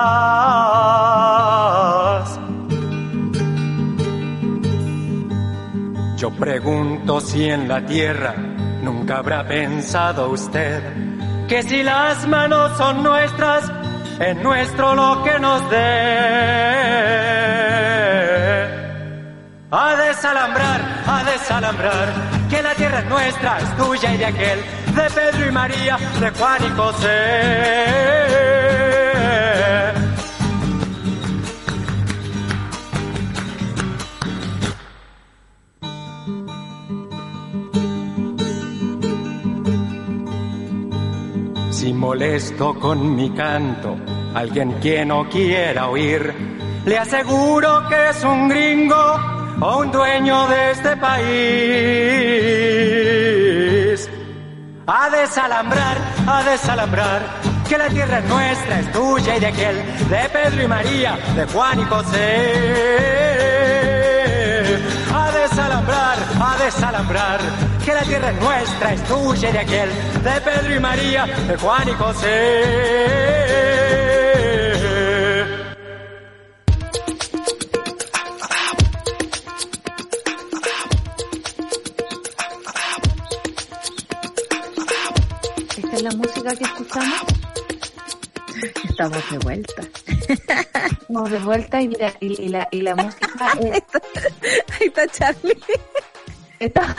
Yo pregunto si en la tierra nunca habrá pensado usted que si las manos son nuestras, es nuestro lo que nos dé. A desalambrar, a desalambrar, que la tierra es nuestra, es tuya y de aquel, de Pedro y María, de Juan y José. Molesto con mi canto, alguien que no quiera oír, le aseguro que es un gringo o un dueño de este país. A desalambrar, a desalambrar, que la tierra es nuestra, es tuya y de aquel, de Pedro y María, de Juan y José. A desalambrar, a desalambrar, que la tierra es nuestra, es tuya y de aquel, de Pedro y María, de Juan y José. ¿Esta es la música que escuchamos? Estamos de vuelta. Estamos de vuelta y mira, y, y la, y la música... Es... Ahí está Charlie. Está...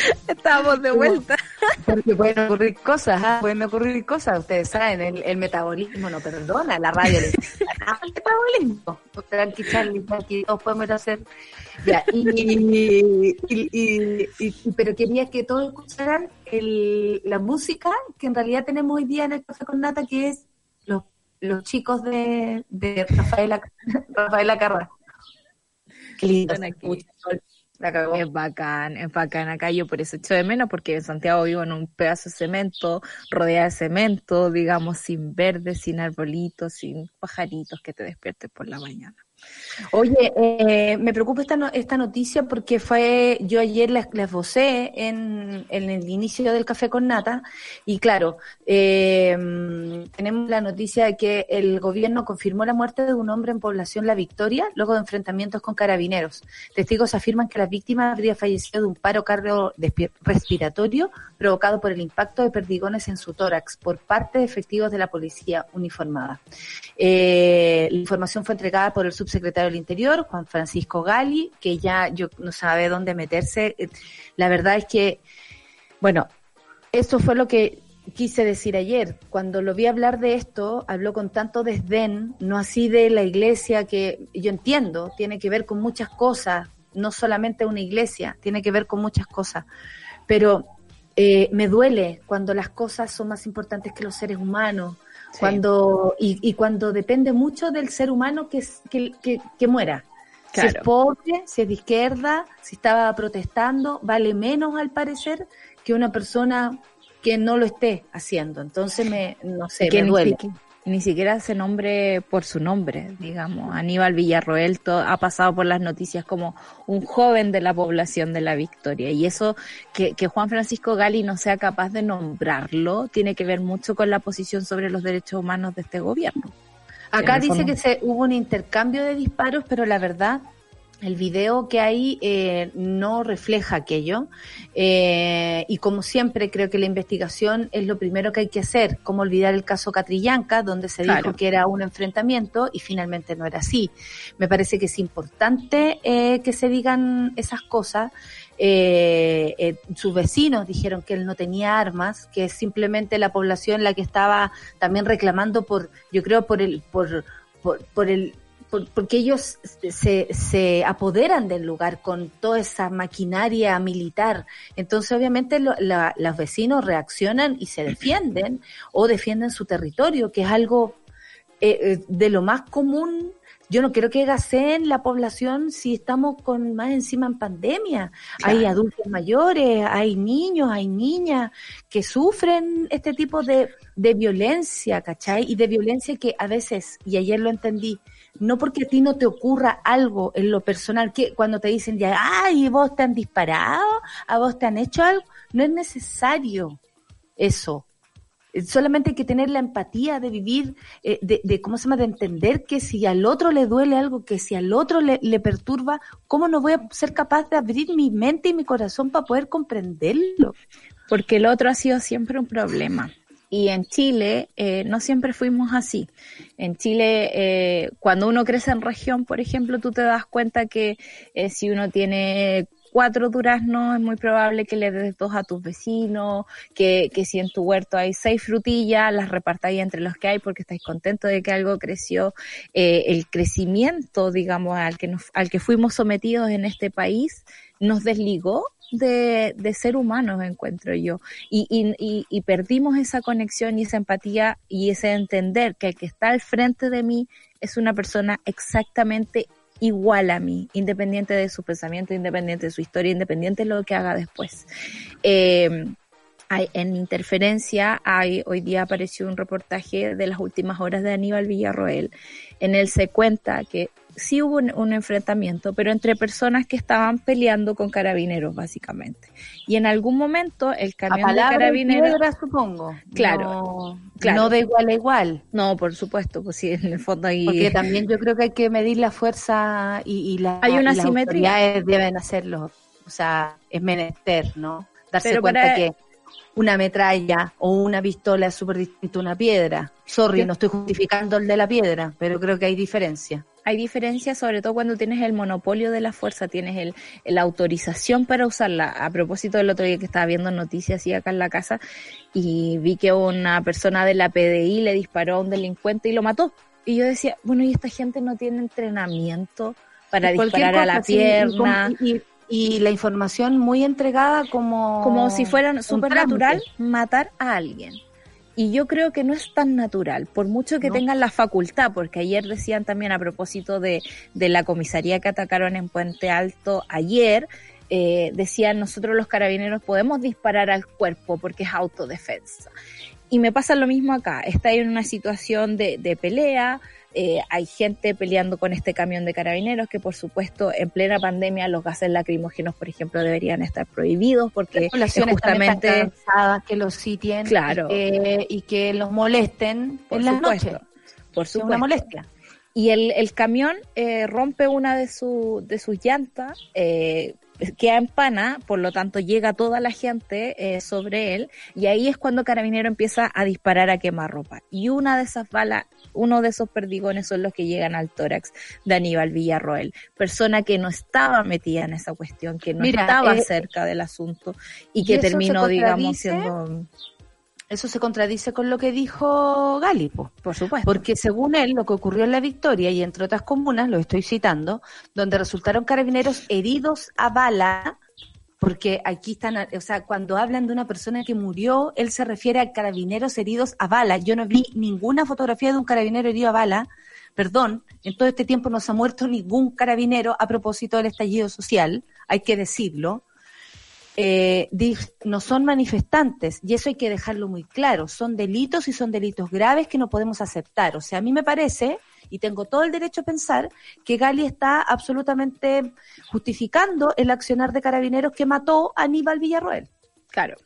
Estábamos de vuelta. Porque pueden ocurrir cosas, ¿eh? pueden ocurrir cosas, ustedes saben, el, el metabolismo no perdona, la radio el metabolismo. Tranqui, Charlie, tranqui, todos podemos hacer. Ya, y, y, y, y, pero quería que todos escucharan el, la música que en realidad tenemos hoy día en el Café con Nata, que es los, los chicos de, de Rafaela, Rafaela Carra. Qué lindo. Es bacán, es bacán acá. Yo por eso echo de menos, porque en Santiago vivo en un pedazo de cemento, rodeada de cemento, digamos, sin verde, sin arbolitos, sin pajaritos que te despiertes por la mañana. Oye, eh, me preocupa esta, esta noticia porque fue, yo ayer la esbocé en, en, el inicio del café con nata y claro, eh, tenemos la noticia de que el gobierno confirmó la muerte de un hombre en población La Victoria luego de enfrentamientos con carabineros. Testigos afirman que la víctima habría fallecido de un paro cardiorrespiratorio provocado por el impacto de perdigones en su tórax por parte de efectivos de la policía uniformada. Eh, la información fue entregada por el subsecretario del Interior, Juan Francisco Gali, que ya yo no sabe dónde meterse. La verdad es que, bueno, eso fue lo que quise decir ayer. Cuando lo vi hablar de esto, habló con tanto desdén, no así de la iglesia, que yo entiendo, tiene que ver con muchas cosas, no solamente una iglesia, tiene que ver con muchas cosas. Pero eh, me duele cuando las cosas son más importantes que los seres humanos, cuando y, y, cuando depende mucho del ser humano que, que, que, que muera. Si es pobre, si es de izquierda, si estaba protestando, vale menos al parecer que una persona que no lo esté haciendo. Entonces me, no sé, me duele ni siquiera se nombre por su nombre, digamos. Aníbal Villarroel ha pasado por las noticias como un joven de la población de la Victoria. Y eso, que, que Juan Francisco Gali no sea capaz de nombrarlo, tiene que ver mucho con la posición sobre los derechos humanos de este gobierno. Acá dice que se, hubo un intercambio de disparos, pero la verdad el video que hay eh, no refleja aquello eh, y como siempre creo que la investigación es lo primero que hay que hacer, como olvidar el caso Catrillanca, donde se dijo que era un enfrentamiento y finalmente no era así. Me parece que es importante eh, que se digan esas cosas. sus vecinos dijeron que él no tenía armas, que es simplemente la población la que estaba también reclamando por, yo creo, por el, por, por, por el porque ellos se, se apoderan del lugar con toda esa maquinaria militar. Entonces, obviamente, los vecinos reaccionan y se defienden o defienden su territorio, que es algo eh, eh, de lo más común. Yo no quiero que gaseen la población si estamos con más encima en pandemia. Hay adultos mayores, hay niños, hay niñas que sufren este tipo de, de violencia, ¿cachai? Y de violencia que a veces, y ayer lo entendí, no porque a ti no te ocurra algo en lo personal, que cuando te dicen ya, ay, vos te han disparado, a vos te han hecho algo, no es necesario eso. Solamente hay que tener la empatía de vivir, eh, de, ¿cómo se llama?, de entender que si al otro le duele algo, que si al otro le perturba, ¿cómo no voy a ser capaz de abrir mi mente y mi corazón para poder comprenderlo? Porque el otro ha sido siempre un problema. Y en Chile eh, no siempre fuimos así. En Chile, eh, cuando uno crece en región, por ejemplo, tú te das cuenta que eh, si uno tiene cuatro duraznos, es muy probable que le des dos a tus vecinos, que, que si en tu huerto hay seis frutillas, las repartáis entre los que hay porque estáis contentos de que algo creció. Eh, el crecimiento, digamos, al que, nos, al que fuimos sometidos en este país, nos desligó de, de ser humanos, encuentro yo. Y, y, y, perdimos esa conexión y esa empatía y ese entender que el que está al frente de mí es una persona exactamente igual a mí, independiente de su pensamiento, independiente de su historia, independiente de lo que haga después. Eh, hay, en interferencia hay, hoy día apareció un reportaje de las últimas horas de Aníbal Villarroel. En él se cuenta que sí hubo un, enfrentamiento, pero entre personas que estaban peleando con carabineros, básicamente. Y en algún momento el camión de carabineros. supongo. Claro, no, claro. No de igual a igual. No, por supuesto, pues sí, en el fondo ahí. Porque también yo creo que hay que medir la fuerza y, la, hay una simetría. deben hacerlo. O sea, es menester, ¿no? Darse cuenta que una metralla o una pistola es súper distinto a una piedra. Sorry, no estoy justificando el de la piedra, pero creo que hay diferencia hay diferencias sobre todo cuando tienes el monopolio de la fuerza, tienes el, la autorización para usarla. A propósito del otro día que estaba viendo noticias y acá en la casa y vi que una persona de la PDI le disparó a un delincuente y lo mató. Y yo decía, bueno, y esta gente no tiene entrenamiento para disparar a la pierna. Y, y, la información muy entregada como... Como si fuera súper natural matar a alguien. Y yo creo que no es tan natural, por mucho que tengan la facultad, porque ayer decían también a propósito de, de la comisaría que atacaron en Puente Alto ayer, eh, decían nosotros los carabineros podemos disparar al cuerpo porque es autodefensa. Y me pasa lo mismo acá, está en una situación de, de pelea, eh, hay gente peleando con este camión de carabineros que por supuesto en plena pandemia los gases lacrimógenos por ejemplo deberían estar prohibidos porque es justamente que los sitien claro. y, que, los molesten por en supuesto, por supuesto una molestia. Y el, el camión eh, rompe una de, su, de sus llantas eh, queda en pana, por lo tanto llega toda la gente eh, sobre él y ahí es cuando Carabinero empieza a disparar a quemarropa. Y una de esas balas, uno de esos perdigones son los que llegan al tórax de Aníbal Villarroel, persona que no estaba metida en esa cuestión, que no estaba eh, cerca del asunto y que terminó, digamos, siendo eso se contradice con lo que dijo Galipo. Por supuesto. Porque según él, lo que ocurrió en La Victoria y entre otras comunas, lo estoy citando, donde resultaron carabineros heridos a bala, porque aquí están, o sea, cuando hablan de una persona que murió, él se refiere a carabineros heridos a bala. Yo no vi ninguna fotografía de un carabinero herido a bala. Perdón, en todo este tiempo no se ha muerto ningún carabinero a propósito del estallido social, hay que decirlo. Eh, no son manifestantes y eso hay que dejarlo muy claro. Son delitos y son delitos graves que no podemos aceptar. O sea, a mí me parece y tengo todo el derecho a pensar que Gali está absolutamente justificando el accionar de carabineros que mató a Aníbal Villarroel. Claro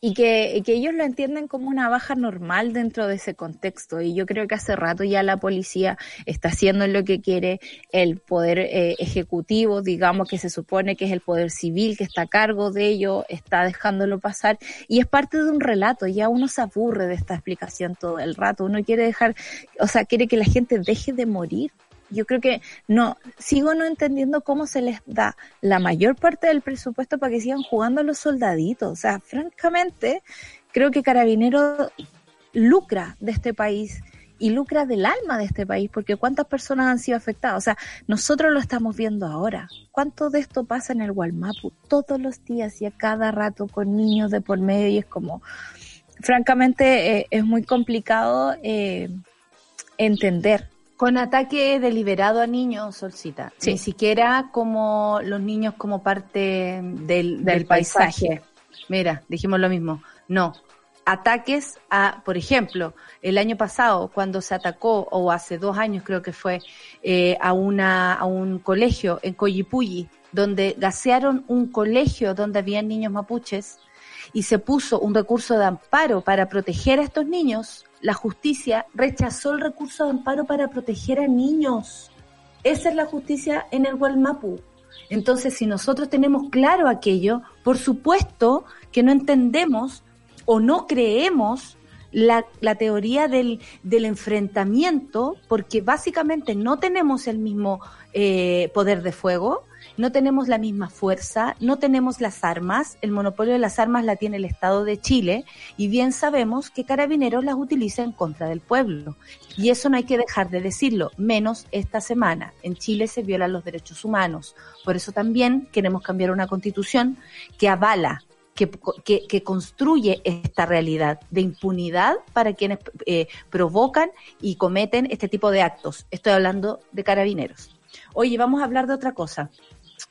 y que, ellos lo entienden como una baja normal dentro de ese contexto. Y yo creo que hace rato ya la policía está haciendo lo que quiere el poder eh, ejecutivo, digamos que se supone que es el poder civil que está a cargo de ello, está dejándolo pasar y es parte de un relato. Ya uno se aburre de esta explicación todo el rato. Uno quiere dejar, o sea, quiere que la gente deje de morir yo creo que no, sigo no entendiendo cómo se les da la mayor parte del presupuesto para que sigan jugando los soldaditos. O sea, francamente, creo que Carabinero lucra de este país y lucra del alma de este país, porque cuántas personas han sido afectadas. O sea, nosotros lo estamos viendo ahora. ¿Cuánto de esto pasa en el Walmapu todos los días y a cada rato con niños de por medio? Y es como, francamente, eh, es muy complicado eh, entender con ataque deliberado a niños, Solcita. Ni siquiera como los niños como parte del, del, paisaje. Mira, dijimos lo mismo. No. Ataques a, por ejemplo, el año pasado, cuando se atacó, o hace dos años creo que fue, eh, a, una, a un colegio en Coyipulli, donde gasearon un colegio donde habían niños mapuches y se puso un recurso de amparo para proteger a estos niños, la justicia rechazó el recurso de amparo para proteger a niños. Esa es la justicia en el Gualmapu. Entonces, si nosotros tenemos claro aquello, por supuesto que no entendemos o no creemos la, teoría del, del, enfrentamiento, porque básicamente no tenemos el mismo eh, poder de fuego, no tenemos la misma fuerza, no tenemos las armas, el monopolio de las armas la tiene el Estado de Chile y bien sabemos que Carabineros las utiliza en contra del pueblo. Y eso no hay que dejar de decirlo, menos esta semana. En Chile se violan los derechos humanos. Por eso también queremos cambiar una constitución que avala que, construye esta realidad de impunidad para quienes eh, provocan y cometen este tipo de actos. Estoy hablando de carabineros. Oye, vamos a hablar de otra cosa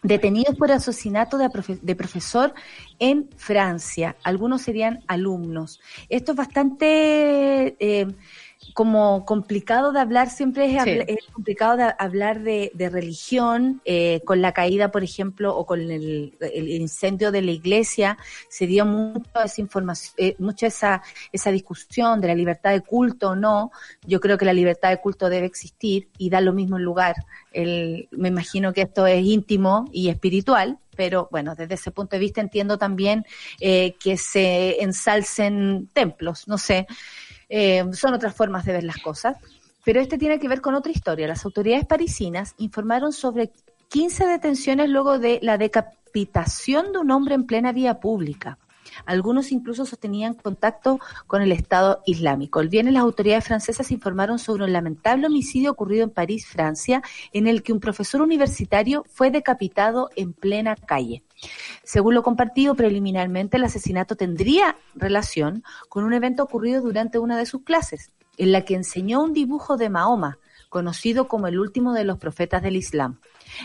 detenidos por asesinato de, profesor en Francia. Algunos serían alumnos. Esto es bastante eh, como complicado de hablar, siempre es, complicado de hablar de, religión, eh, con la caída, por ejemplo, o con el, incendio de la iglesia, se dio mucho esa información, eh, mucha esa, esa discusión de la libertad de culto o no. Yo creo que la libertad de culto debe existir y da lo mismo en lugar. El, me imagino que esto es íntimo y espiritual, pero bueno, desde ese punto de vista entiendo también eh, que se ensalcen templos, no sé. Eh, son otras formas de ver las cosas. Pero este tiene que ver con otra historia. Las autoridades parisinas informaron sobre 15 detenciones luego de la decapitación de un hombre en plena vía pública. Algunos incluso sostenían contacto con el Estado Islámico. El viernes las autoridades francesas informaron sobre un lamentable homicidio ocurrido en París, Francia, en el que un profesor universitario fue decapitado en plena calle. Según lo compartido preliminarmente, el asesinato tendría relación con un evento ocurrido durante una de sus clases, en la que enseñó un dibujo de Mahoma, conocido como el último de los profetas del Islam.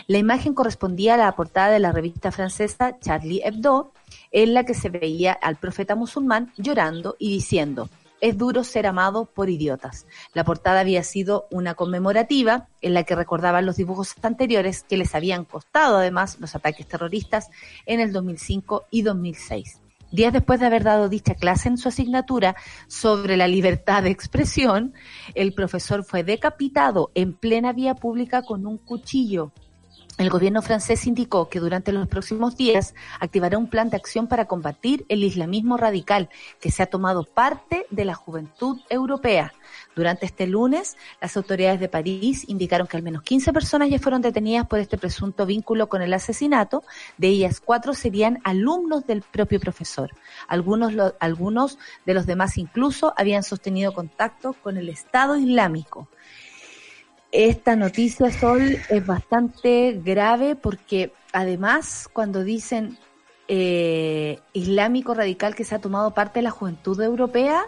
La imagen correspondía a la portada de la revista francesa Charlie Hebdo, en la que se veía al profeta musulmán llorando y diciendo, es duro ser amado por idiotas. La portada había sido una conmemorativa en la que recordaban los dibujos anteriores que les habían costado además los ataques terroristas en el 2005 y 2006. Días después de haber dado dicha clase en su asignatura sobre la libertad de expresión, el profesor fue decapitado en plena vía pública con un cuchillo el gobierno francés indicó que durante los próximos días activará un plan de acción para combatir el islamismo radical que se ha tomado parte de la juventud europea. Durante este lunes, las autoridades de París indicaron que al menos 15 personas ya fueron detenidas por este presunto vínculo con el asesinato. De ellas, cuatro serían alumnos del propio profesor. Algunos, algunos de los demás incluso habían sostenido contacto con el Estado Islámico. Esta noticia, Sol, es bastante grave porque además cuando dicen eh, islámico radical que se ha tomado parte de la juventud europea,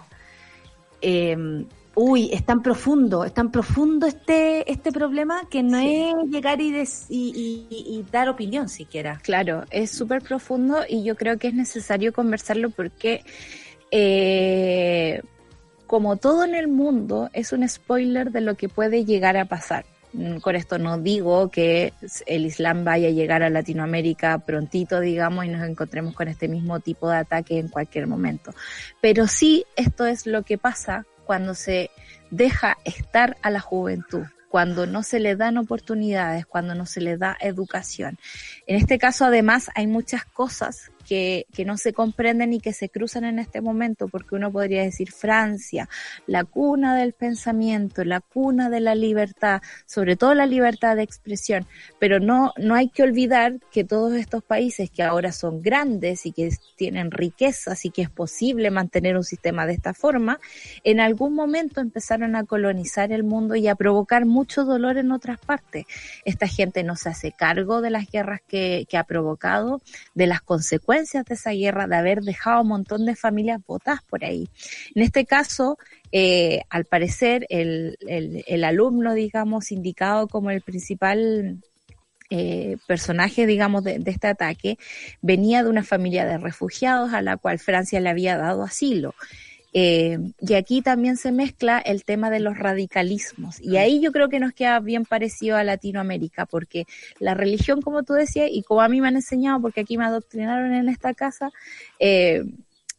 eh, uy, es tan profundo, es tan profundo este, este problema que no es llegar y, y, dar opinión siquiera. Claro, es súper profundo y yo creo que es necesario conversarlo porque, eh, como todo en el mundo, es un spoiler de lo que puede llegar a pasar. Mm, con esto no digo que el Islam vaya a llegar a Latinoamérica prontito, digamos, y nos encontremos con este mismo tipo de ataque en cualquier momento. Pero sí, esto es lo que pasa cuando se deja estar a la juventud, cuando no se le dan oportunidades, cuando no se le da educación. En este caso, además, hay muchas cosas que, no se comprenden y que se cruzan en este momento, porque uno podría decir Francia, la cuna del pensamiento, la cuna de la libertad, sobre todo la libertad de expresión, pero no, no hay que olvidar que todos estos países que ahora son grandes y que tienen riquezas y que es posible mantener un sistema de esta forma, en algún momento empezaron a colonizar el mundo y a provocar mucho dolor en otras partes. Esta gente no se hace cargo de las guerras que ha provocado, de las consecuencias de esa guerra, de haber dejado un montón de familias botadas por ahí. En este caso, eh, al parecer, el, el, alumno, digamos, indicado como el principal eh, personaje, digamos, de, este ataque, venía de una familia de refugiados a la cual Francia le había dado asilo. Eh, y aquí también se mezcla el tema de los radicalismos. Y ahí yo creo que nos queda bien parecido a Latinoamérica, porque la religión, como tú decías, y como a mí me han enseñado, porque aquí me adoctrinaron en esta casa, eh,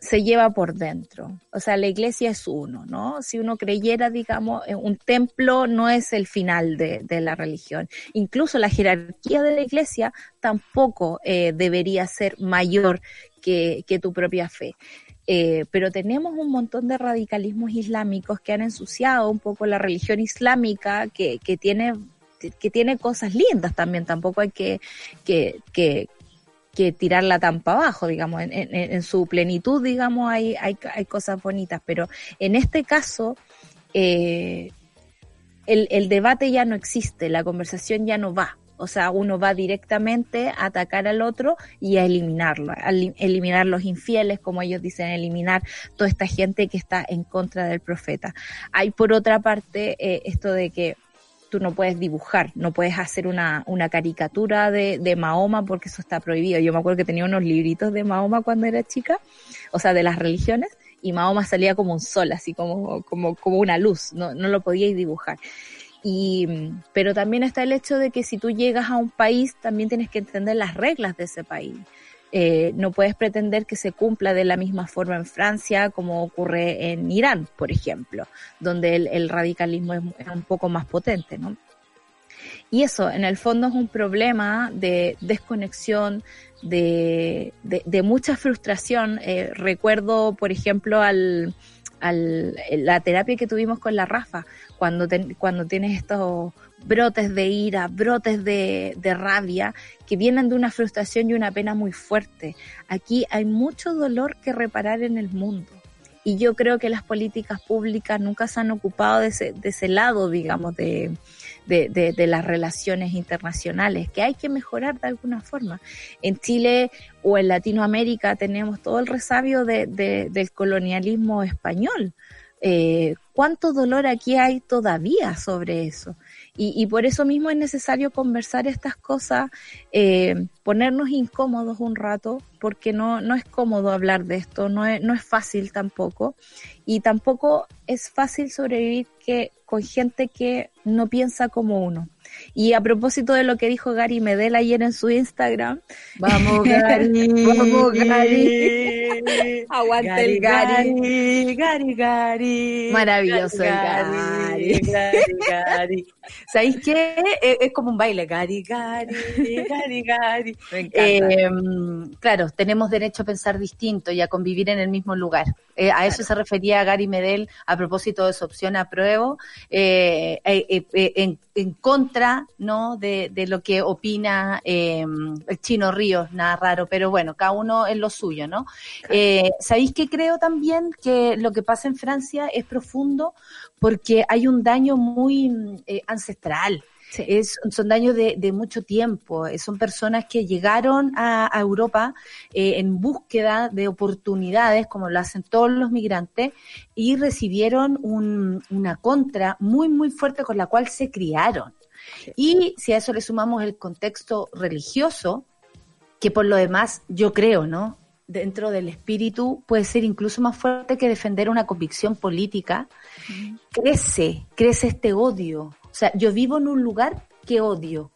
se lleva por dentro. O sea, la iglesia es uno, ¿no? Si uno creyera, digamos, un templo no es el final de, la religión. Incluso la jerarquía de la iglesia tampoco eh, debería ser mayor que, que tu propia fe. Eh, pero tenemos un montón de radicalismos islámicos que han ensuciado un poco la religión islámica, que, que tiene que tiene cosas lindas también, tampoco hay que, que, que, que tirarla abajo, digamos, en, su plenitud, digamos, hay, hay, hay cosas bonitas, pero en este caso, eh, el, el debate ya no existe, la conversación ya no va, o sea, uno va directamente a atacar al otro y a eliminarlo, a eliminar los infieles, como ellos dicen, eliminar toda esta gente que está en contra del profeta. Hay por otra parte eh, esto de que tú no puedes dibujar, no puedes hacer una, una caricatura de, de, Mahoma porque eso está prohibido. Yo me acuerdo que tenía unos libritos de Mahoma cuando era chica, o sea, de las religiones, y Mahoma salía como un sol, así como, como, como una luz, no, no lo podíais dibujar. Y, pero también está el hecho de que si tú llegas a un país, también tienes que entender las reglas de ese país. Eh, no puedes pretender que se cumpla de la misma forma en Francia como ocurre en Irán, por ejemplo, donde el, radicalismo es, es, un poco más potente, ¿no? Y eso, en el fondo, es un problema de desconexión, de, mucha frustración. Eh, recuerdo, por ejemplo, al, la terapia que tuvimos con la Rafa, cuando, cuando tienes estos brotes de ira, brotes de, rabia, que vienen de una frustración y una pena muy fuerte. Aquí hay mucho dolor que reparar en el mundo. Y yo creo que las políticas públicas nunca se han ocupado de ese, lado, digamos, de, las relaciones internacionales, que hay que mejorar de alguna forma. En Chile o en Latinoamérica tenemos todo el resabio de, del colonialismo español. Eh, ¿Cuánto dolor aquí hay todavía sobre eso? Y, por eso mismo es necesario conversar estas cosas, eh, ponernos incómodos un rato, porque no, no es cómodo hablar de esto, no es, no es fácil tampoco, y tampoco es fácil sobrevivir que, con gente que no piensa como uno. Y a propósito de lo que dijo Gary Medel ayer en su Instagram. Vamos, Gary. vamos, Gary. Aguante el Gary. Gary, Gary. Maravilloso Gary, el Gary. Gary, Gary. ¿Sabéis qué? Es, es, como un baile. Gary, Gary, Gary, Gary. Me encanta. Eh, claro, tenemos derecho a pensar distinto y a convivir en el mismo lugar. Eh, a eso se refería Gary Medel a propósito de su opción a prueba, eh, eh, en, en, contra ¿no? de, de lo que opina el Chino Ríos, nada raro, pero bueno, cada uno es lo suyo, ¿no? ¿Sabéis que creo también que lo que pasa en Francia es profundo porque hay un daño muy ancestral. Sí. Es, son daños de, de mucho tiempo. Eh, Son personas que llegaron a, a Europa eh, en búsqueda de oportunidades, como lo hacen todos los migrantes, y recibieron un- una contra muy, muy fuerte con la cual se criaron. Y si a eso le sumamos el contexto religioso, que por lo demás yo creo, ¿no? Dentro del espíritu puede ser incluso más fuerte que defender una convicción política, crece, crece este odio. O sea, yo vivo en un lugar que odio.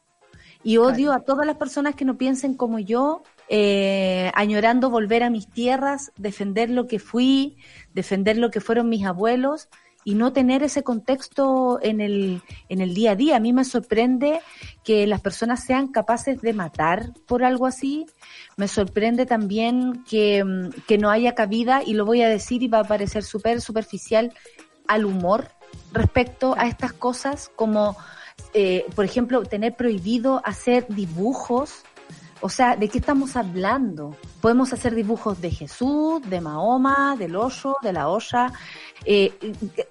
Y odio a todas las personas que no piensen como yo, eh, añorando volver a mis tierras, defender lo que fui, defender lo que fueron mis abuelos y no tener ese contexto en el, en el día a día. A mí me sorprende que las personas sean capaces de matar por algo así. Me sorprende también que, mm, que no haya cabida, y lo voy a decir y va a parecer súper superficial, al humor respecto a estas cosas, como, eh, por ejemplo, tener prohibido hacer dibujos. O sea, ¿de qué estamos hablando? Podemos hacer dibujos de Jesús, de Mahoma, del Osho, de la Osha. Eh,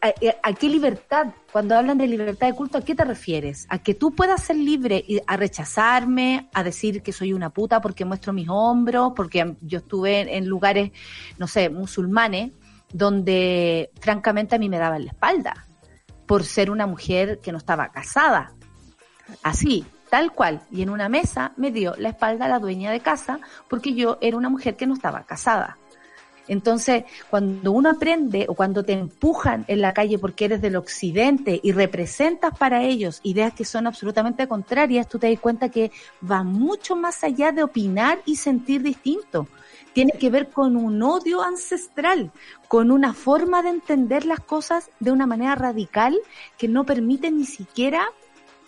¿a, a- a qué libertad? Cuando hablan de libertad de culto, ¿a qué te refieres? ¿A que tú puedas ser libre y a rechazarme, a decir que soy una puta porque muestro mis hombros, porque yo estuve en, en lugares, no sé, musulmanes, donde francamente a mí me daban la espalda por ser una mujer que no estaba casada. Así, tal cual. Y en una mesa me dio la espalda la dueña de casa porque yo era una mujer que no estaba casada. Entonces, cuando uno aprende o cuando te empujan en la calle porque eres del occidente y representas para ellos ideas que son absolutamente contrarias, tú te das cuenta que va mucho más allá de opinar y sentir distinto. Tiene que ver con un odio ancestral, con una forma de entender las cosas de una manera radical que no permite ni siquiera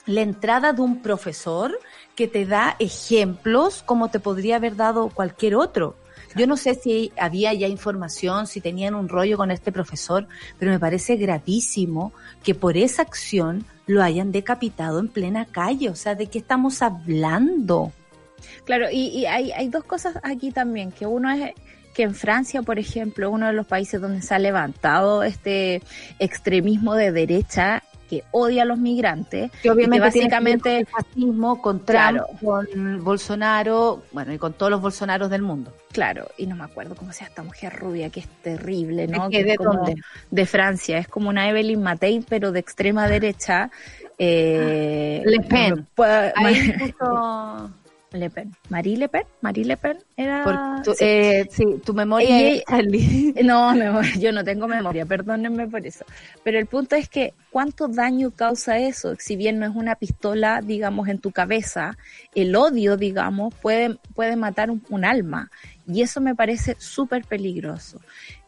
la entrada de un profesor que te da ejemplos como te podría haber dado cualquier otro. Yo no sé si había ya información, si tenían un rollo con este profesor, pero me parece gravísimo que por esa acción lo hayan decapitado en plena calle. O sea, ¿de qué estamos hablando? Claro, y, y hay, hay dos cosas aquí también, que uno es que en Francia, por ejemplo, uno de los países donde se ha levantado este extremismo de derecha que odia a los migrantes, Que obviamente que básicamente tiene que con el fascismo, con Trump, Claro. con Bolsonaro, bueno, y con todos los Bolsonaros del mundo. Claro, y no me acuerdo cómo sea esta mujer rubia que es terrible, ¿no? ¿De Que ¿De como dónde? de Francia, es como una Evelyn Matei, pero de extrema derecha. Eh, Le Pen. no me puedo- Ahí puso- Le Pen. Marie Le Pen, Marie Le Pen era. tu, sí. eh, sí, tu memoria Y- es Charlie. No, memoria, yo no tengo memoria, perdónenme por eso. Pero el punto es que cuánto daño causa eso, si bien no es una pistola, digamos, en tu cabeza, el odio, digamos, puede, puede matar un, un alma. Y eso me parece súper peligroso.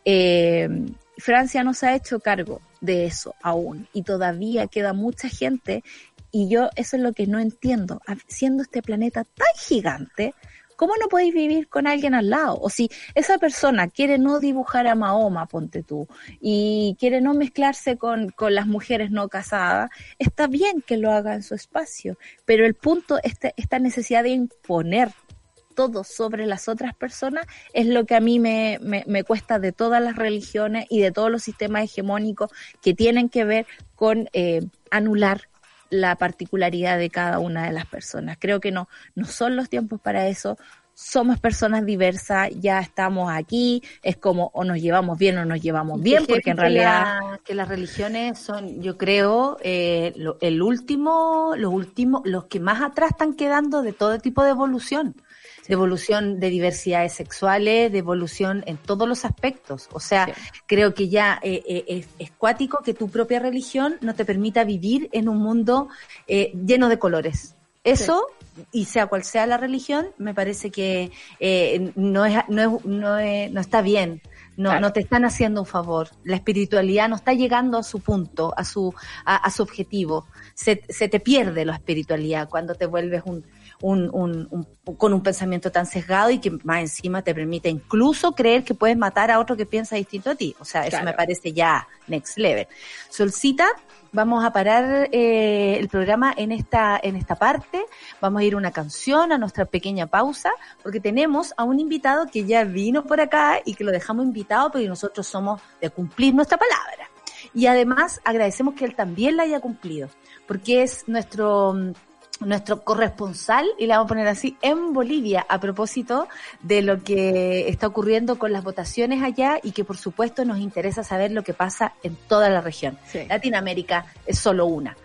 Eh, Francia no se ha hecho cargo de eso aún y todavía queda mucha gente y yo eso es lo que no entiendo. Siendo este planeta tan gigante, ¿cómo no podéis vivir con alguien al lado? O si esa persona quiere no dibujar a Mahoma, ponte tú, y quiere no mezclarse con, con las mujeres no casadas, está bien que lo haga en su espacio, pero el punto, este, esta necesidad de imponer todo sobre las otras personas es lo que a mí me, me, me cuesta de todas las religiones y de todos los sistemas hegemónicos que tienen que ver con eh, anular la particularidad de cada una de las personas. Creo que no, no son los tiempos para eso. Somos personas diversas, ya estamos aquí, es como o nos llevamos bien o nos llevamos bien, Que porque en que realidad la- que las religiones son, yo creo, eh, lo- el último, los últimos, los que más atrás están quedando de todo tipo de evolución. De evolución de diversidades sexuales, de evolución en todos los aspectos. O sea, Sí. creo que ya eh, eh, es, es cuático que tu propia religión no te permita vivir en un mundo eh, lleno de colores. Eso, y sea cual sea la religión, me parece que eh, no, es, no, es, no, es- no está bien. No, Claro. no te están haciendo un favor. La espiritualidad no está llegando a su punto, a su, a, a su objetivo. Se, se te pierde la espiritualidad cuando te vuelves un, un, un, un- con un pensamiento tan sesgado y que más encima te permite incluso creer que puedes matar a otro que piensa distinto a ti. O sea, eso Claro. me parece ya next level. Solcita, vamos a parar eh, el programa en esta, en esta parte. Vamos a ir una canción, a nuestra pequeña pausa, porque tenemos a un invitado que ya vino por acá y que lo dejamos invitado porque nosotros somos de cumplir nuestra palabra. y además agradecemos que él también la haya cumplido, porque es nuestro nuestro corresponsal, y le vamos a poner así, en Bolivia, a propósito de lo que está ocurriendo con las votaciones allá y que por supuesto nos interesa saber lo que pasa en toda la región. Latinoamérica es solo una.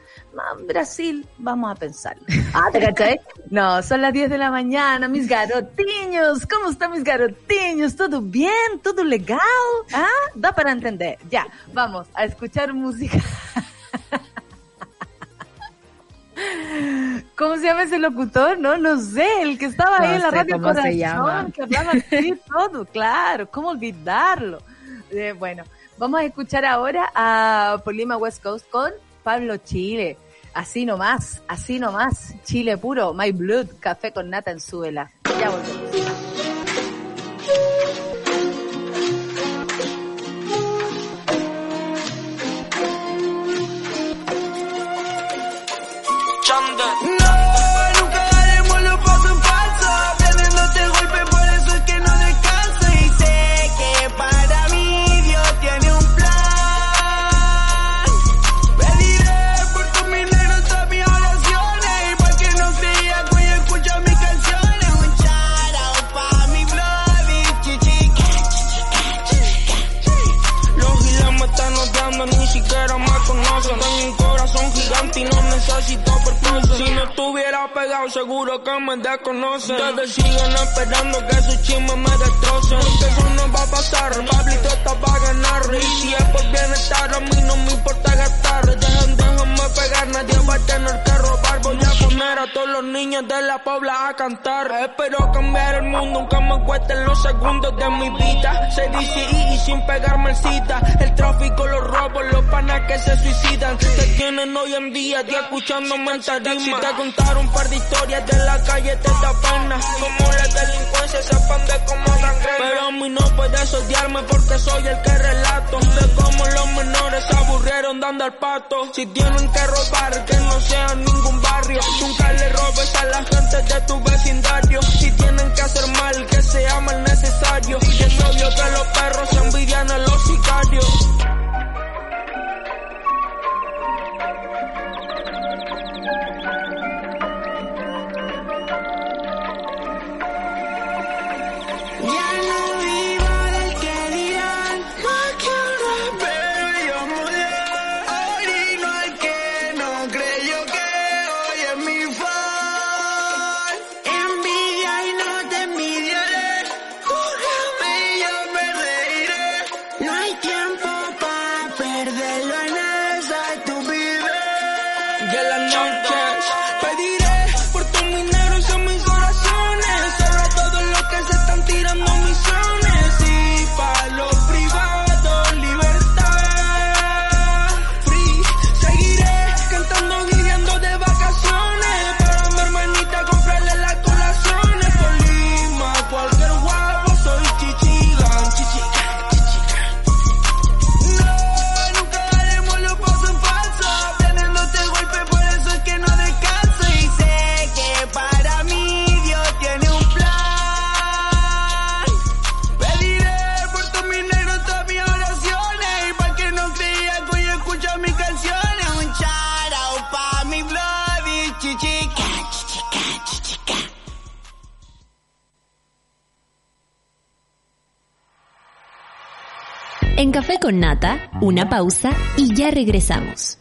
Brasil, vamos a pensar. Ah, ¿te cachai? No, son las 10 de la mañana, mis garotiños. ¿Cómo están mis garotiños? ¿Todo bien? ¿Todo legal? ¿Ah? Da para entender. Ya, vamos a escuchar música. ¿Cómo se llama ese locutor? No, no sé, el que estaba ahí en la radio Corazón, que hablaba así todo, claro, ¿cómo olvidarlo? Eh, bueno, vamos a escuchar ahora a Polima West Coast con Pablo Chile. Así nomás, así nomás, Chile puro, My Blood, café con nata en suela. Ya volvemos. Seguro que me desconocen. Ustedes siguen esperando que su chisme me destrocen. Porque eso no va a pasar, Pablito está para ganar. Y si es por bienestar, a mí no me importa gastar. Dejen, déjenme pegar, nadie va a tener que robar. Voy a poner a todos los niños de la pobla a cantar. Espero cambiar el mundo, aunque me cuesten los segundos de mi vida. Se dice y, sin pegarme el cita. El tráfico, los robos, los panas que se suicidan. Te tienen hoy en día, te escuchando mental Si te contaron un par de historias de la calle, te da. Como la delincuencia se expande como gangrena. Pero a mí no puedes odiarme porque soy el que relato. De cómo los menores se aburrieron dando al pato. Si tienen que robar, que no sea ningún Nunca le robes a la gente de tu vecindario. Si tienen que hacer mal, que sea mal necesario. Y es obvio que los perros envidian a los sicarios. Con Nata, una pausa y ya regresamos.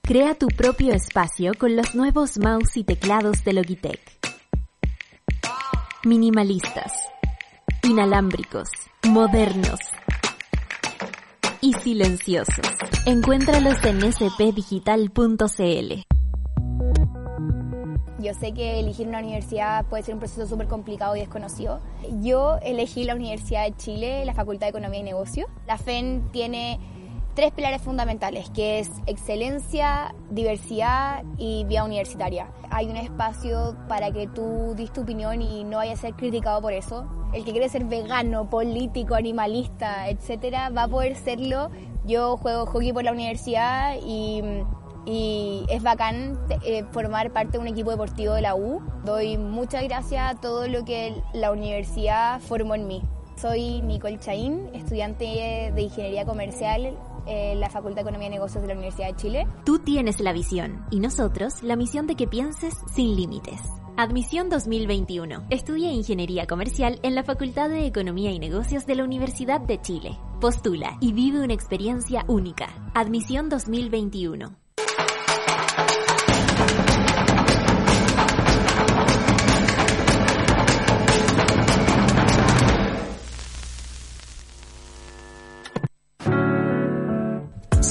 Crea tu propio espacio con los nuevos mouse y teclados de Logitech. Minimalistas, inalámbricos, modernos y silenciosos. Encuéntralos en spdigital.cl. Yo sé que elegir una universidad puede ser un proceso súper complicado y desconocido. Yo elegí la Universidad de Chile, la Facultad de Economía y Negocios. La FEN tiene tres pilares fundamentales, que es excelencia, diversidad y vía universitaria. Hay un espacio para que tú dis tu opinión y no vayas a ser criticado por eso. El que quiere ser vegano, político, animalista, etcétera, va a poder serlo. Yo juego hockey por la universidad y y es bacán eh, formar parte de un equipo deportivo de la U. Doy muchas gracias a todo lo que la universidad formó en mí. Soy Nicole Chaín, estudiante de Ingeniería Comercial en la Facultad de Economía y Negocios de la Universidad de Chile. Tú tienes la visión y nosotros la misión de que pienses sin límites. Admisión 2021. Estudia Ingeniería Comercial en la Facultad de Economía y Negocios de la Universidad de Chile. Postula y vive una experiencia única. Admisión 2021.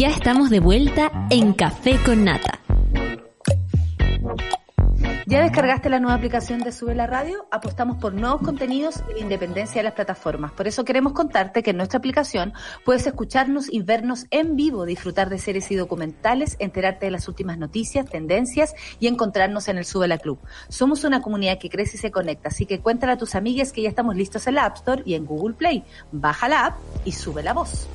Ya estamos de vuelta en Café con Nata. ¿Ya descargaste la nueva aplicación de Sube la Radio? Apostamos por nuevos contenidos y la independencia de las plataformas. Por eso queremos contarte que en nuestra aplicación puedes escucharnos y vernos en vivo, disfrutar de series y documentales, enterarte de las últimas noticias, tendencias y encontrarnos en el Sube la Club. Somos una comunidad que crece y se conecta, así que cuéntale a tus amigas que ya estamos listos en la App Store y en Google Play. Baja la app y sube la voz.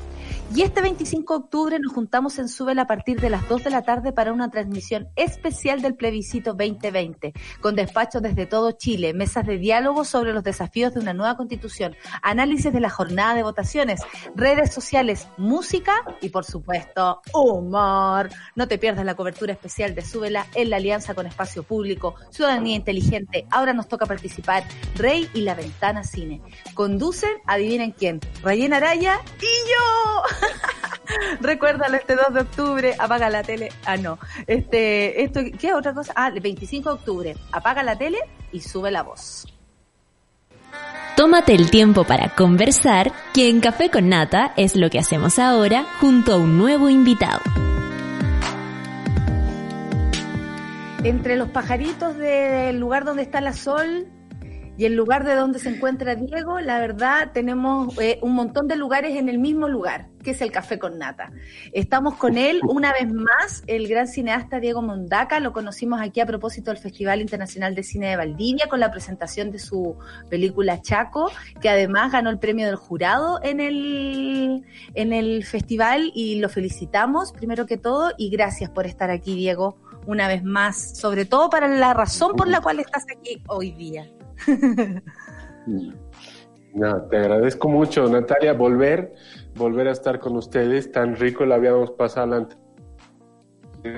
Y este 25 de octubre nos juntamos en Subel a partir de las 2 de la tarde para una transmisión especial del plebiscito 2020, con despachos desde todo Chile, mesas de diálogo sobre los desafíos de una nueva constitución, análisis de la jornada de votaciones, redes sociales, música y por supuesto humor. No te pierdas la cobertura especial de Súbela en la alianza con Espacio Público, Ciudadanía Inteligente. Ahora nos toca participar Rey y la Ventana Cine. Conducen, adivinen quién, Rayen Araya y yo. Recuérdalo este 2 de octubre, apaga la tele. Ah, no. Este, esto, ¿qué otra cosa? Ah, el 25 de octubre, apaga la tele y sube la voz. Tómate el tiempo para conversar, que en Café con Nata es lo que hacemos ahora junto a un nuevo invitado. Entre los pajaritos del lugar donde está la sol, y el lugar de donde se encuentra Diego, la verdad, tenemos eh, un montón de lugares en el mismo lugar, que es el Café con Nata. Estamos con él una vez más, el gran cineasta Diego Mondaca. Lo conocimos aquí a propósito del Festival Internacional de Cine de Valdivia con la presentación de su película Chaco, que además ganó el premio del jurado en el, en el festival y lo felicitamos primero que todo y gracias por estar aquí, Diego, una vez más, sobre todo para la razón por la cual estás aquí hoy día. No, te agradezco mucho, Natalia, volver, volver a estar con ustedes. Tan rico la habíamos pasado la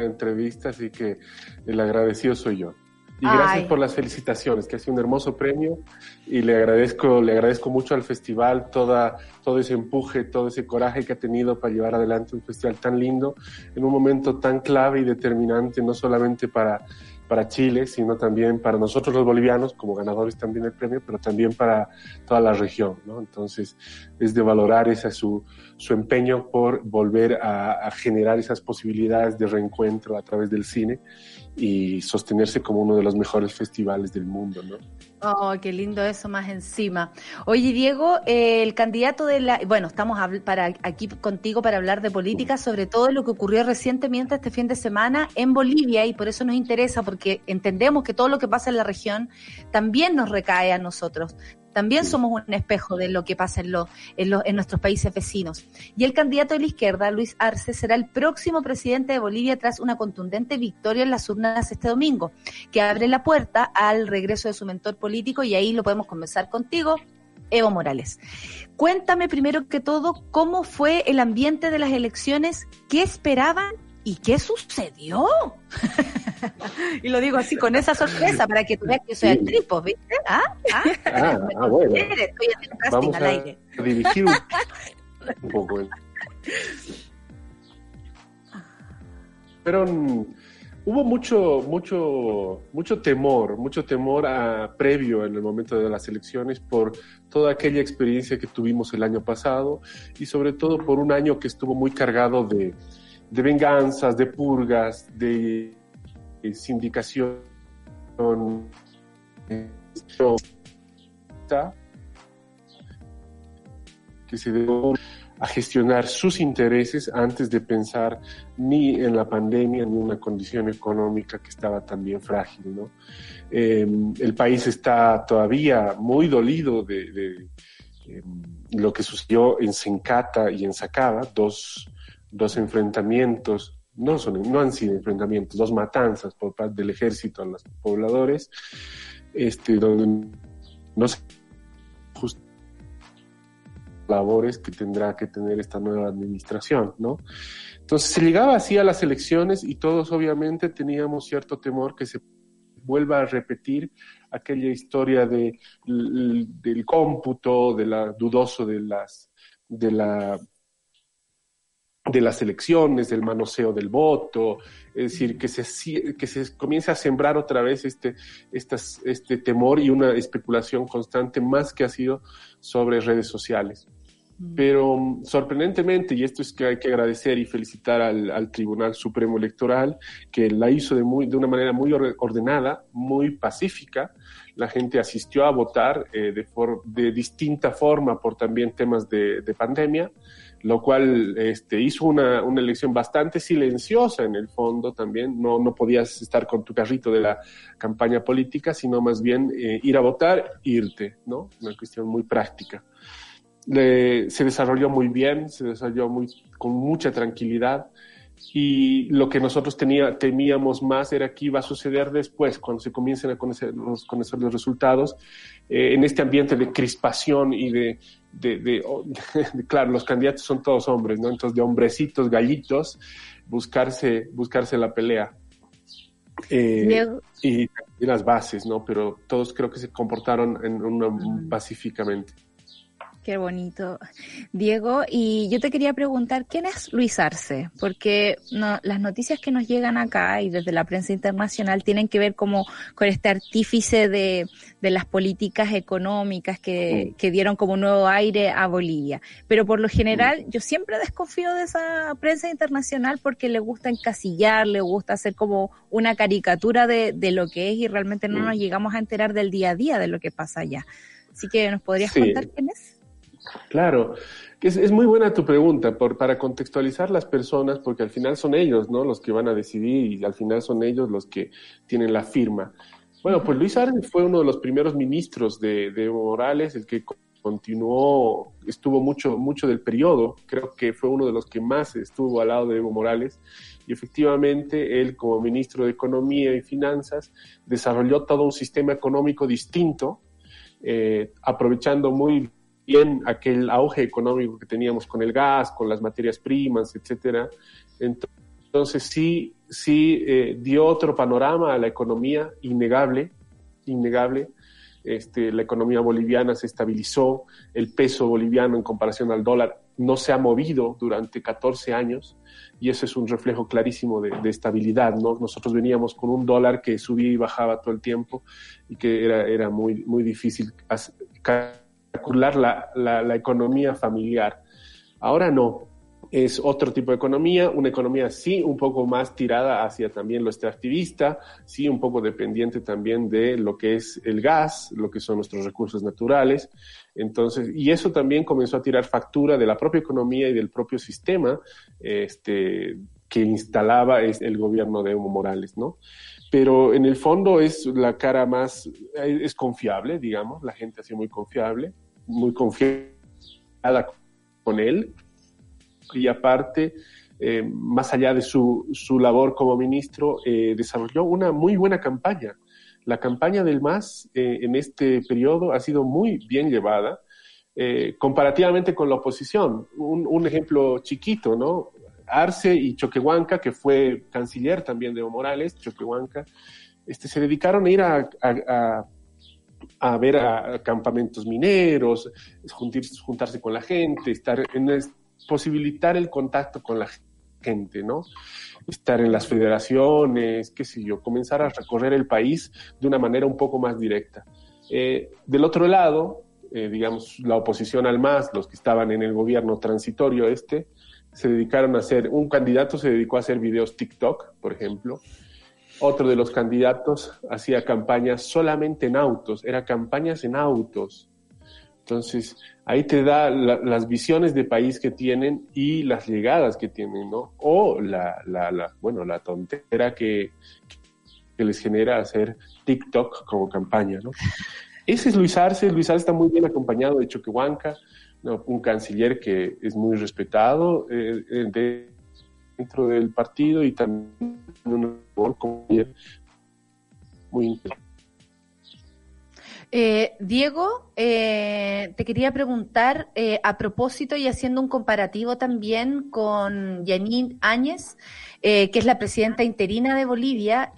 entrevista, así que el agradecido soy yo. Y gracias por las felicitaciones, que ha sido un hermoso premio y le agradezco, le agradezco mucho al festival toda, todo ese empuje, todo ese coraje que ha tenido para llevar adelante un festival tan lindo en un momento tan clave y determinante, no solamente para para Chile, sino también para nosotros los bolivianos, como ganadores también del premio, pero también para toda la región, ¿no? Entonces, es de valorar ese su, su empeño por volver a, a, generar esas posibilidades de reencuentro a través del cine y sostenerse como uno de los mejores festivales del mundo, ¿no? Oh, qué lindo eso más encima. Oye, Diego, eh, el candidato de la, bueno, estamos para aquí contigo para hablar de política, sobre todo lo que ocurrió recientemente este fin de semana en Bolivia y por eso nos interesa porque entendemos que todo lo que pasa en la región también nos recae a nosotros también somos un espejo de lo que pasa en, en, nuestros países vecinos. Y el candidato de la izquierda, Luis Arce, será el próximo presidente de Bolivia tras una contundente victoria en las urnas este domingo, que abre la puerta al regreso de su mentor político y ahí lo podemos conversar contigo. Evo Morales. Cuéntame primero que todo cómo fue el ambiente de las elecciones, qué esperaban ¿y qué sucedió? y lo digo así con esa sorpresa para que tú veas que soy actriz, pues, ¿viste? ¿Ah? ¿Ah? ah, ah bueno. Estoy haciendo casting Vamos al aire. A dirigir un, poco. Pero mm, hubo mucho, mucho, mucho temor, mucho temor a, previo en el momento de las elecciones por toda aquella experiencia que tuvimos el año pasado y sobre todo por un año que estuvo muy cargado de de venganzas, de purgas, de, sindicación, que se debe a gestionar sus intereses antes de pensar ni en la pandemia ni en una condición económica que estaba también frágil. ¿no? Em, el país está todavía muy dolido de, em, lo que sucedió en Sencata y en Sacaba, dos, dos enfrentamientos, no, son, no han sido enfrentamientos, dos matanzas por parte del ejército a los pobladores, este, donde no se labores que tendrá que tener esta nueva administración, ¿no? Entonces se llegaba así a las elecciones y todos obviamente teníamos cierto temor que se vuelva a repetir aquella historia de, del cómputo, de la dudoso de las de la de las elecciones, del manoseo del voto, es decir, que se, que se comience a sembrar otra vez este, estas, este temor y una especulación constante más que ha sido sobre redes sociales. Pero mm, sorprendentemente, y esto es que hay que agradecer y felicitar al, Tribunal Supremo Electoral, que la hizo de, muy, de una manera muy ordenada, muy pacífica. La gente asistió a votar eh, de, de distinta forma por también temas de, de pandemia, lo cual este, hizo una, una, elección bastante silenciosa en el fondo también. No, no podías estar con tu carrito de la campaña política, sino más bien eh, ir a votar, irte, ¿no? Una cuestión muy práctica se desarrolló muy bien, se desarrolló muy, con mucha tranquilidad y lo que nosotros tenía, temíamos más era qué iba a suceder después, cuando se comiencen a conocer los, conocer los resultados, eh, en este ambiente de crispación y de, de, claro, los candidatos son todos hombres, ¿no? Entonces, de hombrecitos, gallitos, buscarse, buscarse la pelea. Eh, y, las bases, ¿no? Pero todos creo que se comportaron en una, pacíficamente. Qué bonito. Diego, y yo te quería preguntar, ¿quién es Luis Arce? Porque no, las noticias que nos llegan acá y desde la prensa internacional tienen que ver como con este artífice de, de las políticas económicas que, que, dieron como nuevo aire a Bolivia. Pero por lo general, yo siempre desconfío de esa prensa internacional porque le gusta encasillar, le gusta hacer como una caricatura de, de lo que es y realmente no nos llegamos a enterar del día a día de lo que pasa allá. Así que, ¿nos podrías contar quién es? Claro, que es, muy buena tu pregunta por, para contextualizar las personas, porque al final son ellos, ¿no? Los que van a decidir y al final son ellos los que tienen la firma. Bueno, pues Luis Arce fue uno de los primeros ministros de, Evo Morales, el que continuó, estuvo mucho, mucho del periodo, creo que fue uno de los que más estuvo al lado de Evo Morales, y efectivamente él como ministro de Economía y Finanzas desarrolló todo un sistema económico distinto, eh, aprovechando muy bien aquel auge económico que teníamos con el gas, con las materias primas, etcétera. Entonces sí, sí eh, dio otro panorama a la economía, innegable, innegable. Este, la economía boliviana se estabilizó, el peso boliviano en comparación al dólar no se ha movido durante 14 años y eso es un reflejo clarísimo de, estabilidad. ¿no? Nosotros veníamos con un dólar que subía y bajaba todo el tiempo y que era, era muy, muy difícil la, la, economía familiar. Ahora no, es otro tipo de economía, una economía sí un poco más tirada hacia también lo extractivista, sí un poco dependiente también de lo que es el gas, lo que son nuestros recursos naturales. Entonces, y eso también comenzó a tirar factura de la propia economía y del propio sistema este, que instalaba el gobierno de Evo Morales, ¿no? Pero en el fondo es la cara más, es confiable, digamos, la gente sido muy confiable muy confiada con él y aparte, eh, más allá de su, su labor como ministro, eh, desarrolló una muy buena campaña. La campaña del MAS eh, en este periodo ha sido muy bien llevada, comparativamente con la oposición. Un, ejemplo chiquito, ¿no? Arce y Choquehuanca, que fue canciller también de Evo Morales, Choquehuanca, este, se dedicaron a ir a a ver a campamentos mineros, juntarse con la gente, estar en posibilitar el contacto con la gente, ¿no? Estar en las federaciones, qué sé yo, comenzar a recorrer el país de una manera un poco más directa. Eh, del otro lado, eh, digamos, la oposición al MAS, los que estaban en el gobierno transitorio este, se dedicaron a hacer, un candidato se dedicó a hacer videos TikTok, por ejemplo, Otro de los candidatos hacía campañas solamente en autos, era campañas en autos. Entonces, ahí te da las visiones de país que tienen y las llegadas que tienen, ¿no? O la, la, bueno, la tontera que, que les genera hacer TikTok como campaña, ¿no? Ese es Luis Arce. Luis Arce está muy bien acompañado de Choquehuanca, un canciller que es muy respetado eh, eh, dentro del partido y también un muy interesante. Eh, Diego, eh, te quería preguntar eh, a propósito y haciendo un comparativo también con Janine Áñez, que es la presidenta interina de Bolivia,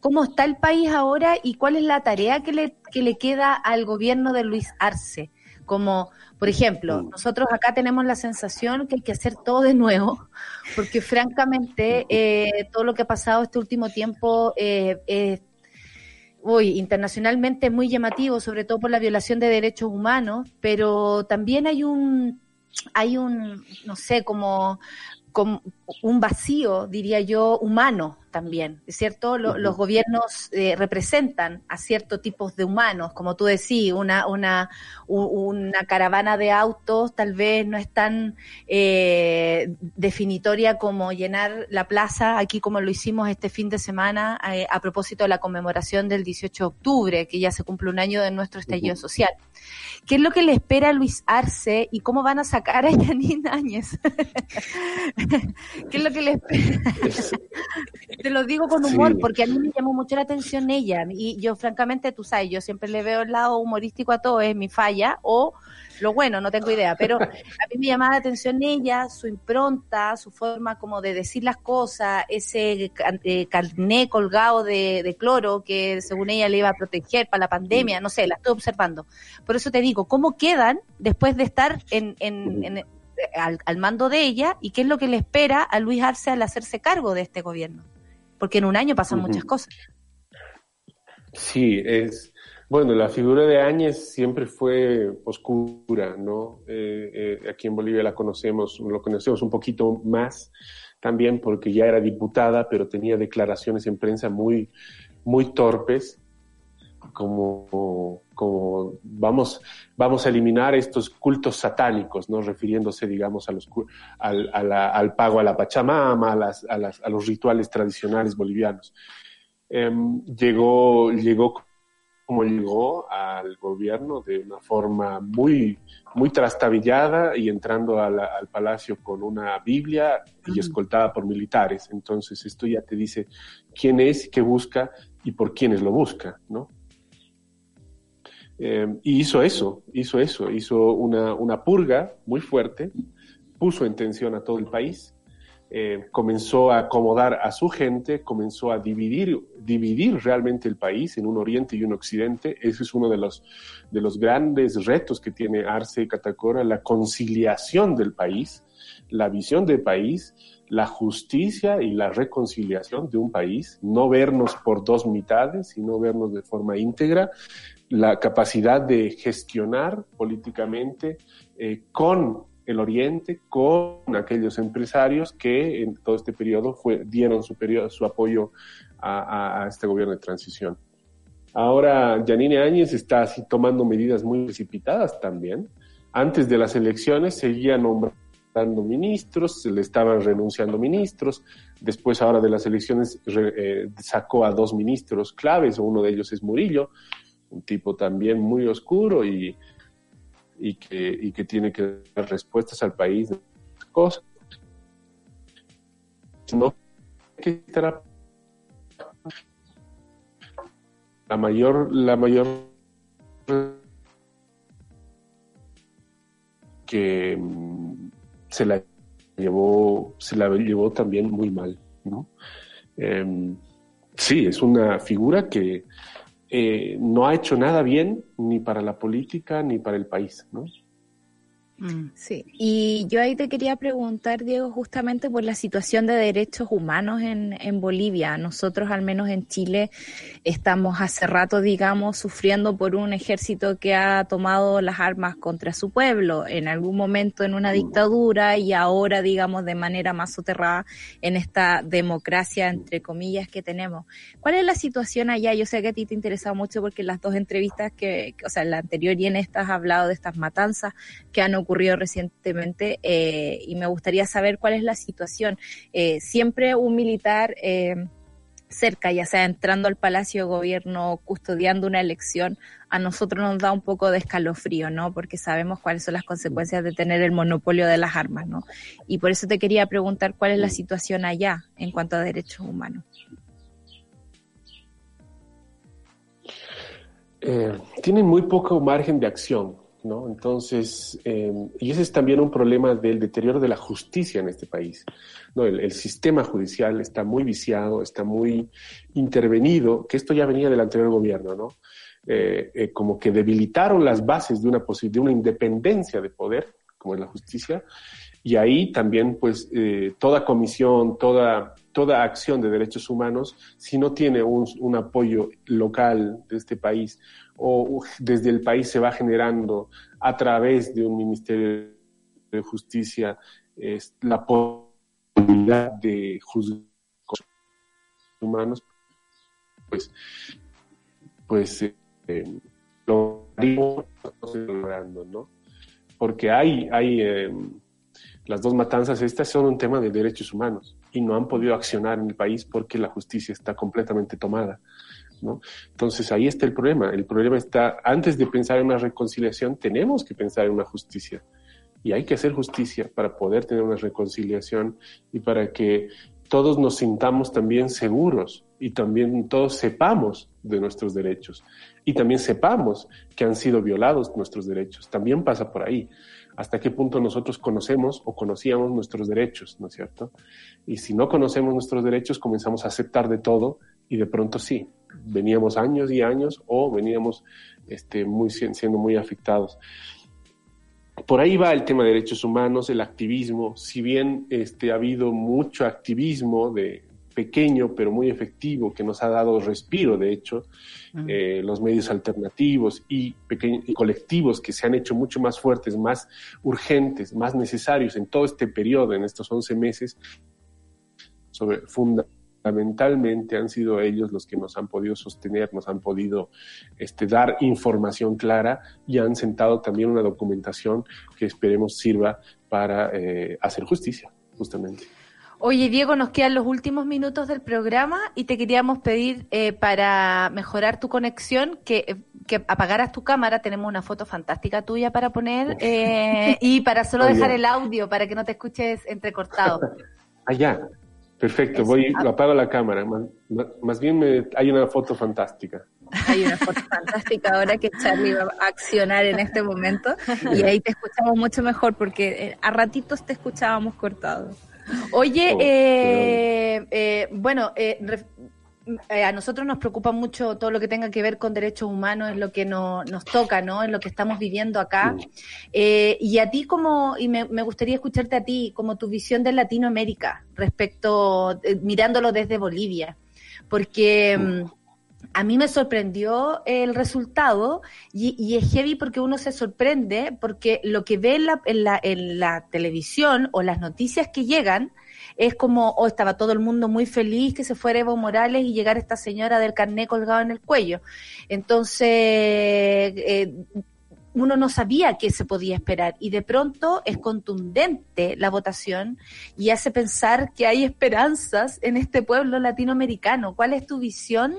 ¿cómo está el país ahora y cuál es la tarea que le, que le queda al gobierno de Luis Arce? Como, por ejemplo, mm. nosotros acá tenemos la sensación que hay que hacer todo de nuevo, porque francamente todo lo que ha pasado este último tiempo es uy, internacionalmente es muy llamativo, sobre todo por la violación de derechos humanos, pero también hay un, hay un, no sé, como un vacío, diría yo, humano también, ¿cierto? Los gobiernos eh, representan a ciertos tipos de humanos, como tú decís, una, una, una caravana de autos tal vez no es tan eh, definitoria como llenar la plaza, aquí como lo hicimos este fin de semana eh, a propósito de la conmemoración del 18 de octubre, que ya se cumple un año de nuestro estallido social. ¿Qué es lo que le espera a Luis Arce y cómo van a sacar a Janine Áñez? ¿Qué es lo que le espera? Te lo digo con humor porque a mí me llamó mucho la atención ella y yo francamente, tú sabes, yo siempre le veo el lado humorístico a todo, es mi falla o lo bueno, no tengo idea, pero a mí me llamaba la atención ella, su impronta, su forma como de decir las cosas, ese eh, carné colgado de, cloro que según ella le iba a proteger para la pandemia, no sé, la estoy observando. Por eso te digo, ¿cómo quedan después de estar en, en, al, mando de ella y qué es lo que le espera a Luis Arce al hacerse cargo de este gobierno? Porque en un año pasan muchas cosas. Sí, es, bueno, la figura de Áñez siempre fue oscura, ¿no? Eh, eh, aquí en Bolivia la conocemos, lo conocemos un poquito más también porque ya era diputada, pero tenía declaraciones en prensa muy, muy torpes, como, como vamos, vamos a eliminar estos cultos satánicos, ¿no? Refiriéndose, digamos, a los, al, al pago a la Pachamama, a, las, a, las, a los rituales tradicionales bolivianos. Em, llegó, llegó como llegó al gobierno de una forma muy, muy trastabillada y entrando al palacio con una Biblia y escoltada por militares. Entonces esto ya te dice quién es, qué busca y por quiénes lo busca, ¿no? Eh, y hizo eso, hizo eso, hizo una, una purga muy fuerte, puso en tensión a todo el país eh, comenzó a acomodar a su gente, comenzó a dividir, dividir realmente el país en un oriente y un occidente. Ese es uno de los, de los grandes retos que tiene Arce y Catacora, la conciliación del país, la visión del país, la justicia y la reconciliación de un país, no vernos por dos mitades, sino vernos de forma íntegra, la capacidad de gestionar políticamente eh, con el Oriente con aquellos empresarios que en todo este periodo dieron su, su apoyo a, este gobierno de transición. Ahora, Yanine Áñez está así tomando medidas muy precipitadas también. Antes de las elecciones seguía nombrando ministros, se le estaban renunciando ministros. Después, ahora de las elecciones, eh, sacó a dos ministros claves, uno de ellos es Murillo, un tipo también muy oscuro y y que, y que tiene que dar respuestas al país de cosas. No que estará la mayor, la mayor que mm, se la llevó, se la llevó también muy mal, ¿no? Em, sí, es una figura que eh, no ha hecho nada bien ni para la política ni para el país, ¿no? Mm. Sí, y yo ahí te quería preguntar, Diego, justamente por la situación de derechos humanos en, en Bolivia. Nosotros, al menos en Chile, estamos hace rato, digamos, sufriendo por un ejército que ha tomado las armas contra su pueblo, en algún momento en una dictadura y ahora, digamos, de manera más soterrada en esta democracia, entre comillas, que tenemos. ¿Cuál es la situación allá? Yo sé que a ti te interesa mucho porque en las dos entrevistas que, o sea, en la anterior y en esta has hablado de estas matanzas que han ocurrido recientemente eh, y me gustaría saber cuál es la situación. Eh, siempre un militar eh, cerca, ya sea entrando al Palacio de Gobierno, custodiando una elección, a nosotros nos da un poco de escalofrío, ¿no? Porque sabemos cuáles son las consecuencias de tener el monopolio de las armas, ¿no? Y por eso te quería preguntar cuál es la situación allá en cuanto a derechos humanos. tienen muy poco margen de acción. ¿No? Entonces, em, y ese es también un problema del deterioro de la justicia en este país. ¿no? El, sistema judicial está muy viciado, está muy intervenido, que esto ya venía del anterior gobierno, ¿no? Eh, eh, como que debilitaron las bases de una, de una independencia de poder, como es la justicia, y ahí también, pues, eh, toda comisión, toda, toda acción de derechos humanos, si no tiene un, un apoyo local de este país, o desde el país se va generando a través de un Ministerio de Justicia la posibilidad de juzgar humanos, pues, pues eh, lo logrando, ¿no? Porque hay, hay eh, las dos matanzas estas son un tema de derechos humanos y no han podido accionar en el país porque la justicia está completamente tomada. Entonces ahí está el problema. El problema está, antes de pensar en una reconciliación, tenemos que pensar en una justicia. Y hay que hacer justicia para poder tener una reconciliación y para que todos nos sintamos también seguros y también todos sepamos de nuestros derechos y también sepamos que han sido violados nuestros derechos. También pasa por ahí. Hasta qué punto nosotros conocemos o conocíamos nuestros derechos, ¿no es cierto? Y si no conocemos nuestros derechos, comenzamos a aceptar de todo y de pronto sí, veníamos años y años o veníamos este, muy, siendo muy afectados. Por ahí va el tema de derechos humanos, el activismo. Si bien este, ha habido mucho activismo de pequeño pero muy efectivo que nos ha dado respiro, de hecho, eh, los medios alternativos y, pequeños, colectivos que se han hecho mucho más fuertes, más urgentes, más necesarios en todo este periodo, en estos 11 meses, sobre, funda, fundamentalmente han sido ellos los que nos han podido sostener, nos han podido este, dar información clara y han sentado también una documentación que esperemos sirva para eh, hacer justicia, justamente. Oye, Diego, nos quedan los últimos minutos del programa y te queríamos pedir eh, para mejorar tu conexión que, que, apagaras tu cámara. Tenemos una foto fantástica tuya para poner eh, y para solo dejar el audio para que no te escuches entrecortado. Allá. Perfecto, voy, lo apago la cámara. Más, bien me, hay una foto fantástica. Hay una foto fantástica ahora que Charlie va a accionar en este momento y ahí te escuchamos mucho mejor porque eh, a ratitos te escuchábamos cortado. Oye, oh, eh, eh, bueno, eh, eh, a nosotros nos preocupa mucho todo lo que tenga que ver con derechos humanos, es lo que nos toca, ¿no? Es lo que estamos viviendo acá. Eh, y a ti como, y me, gustaría escucharte a ti, como tu visión de Latinoamérica respecto, eh, mirándolo desde Bolivia, porque mm, a mí me sorprendió el resultado y, es heavy porque uno se sorprende porque lo que ve la, en la, en la televisión o las noticias que llegan, es como, oh, estaba todo el mundo muy feliz que se fuera Evo Morales y llegara esta señora del carné colgado en el cuello. Entonces, eh, uno no sabía qué se podía esperar y de pronto es contundente la votación y hace pensar que hay esperanzas en este pueblo latinoamericano. ¿Cuál es tu visión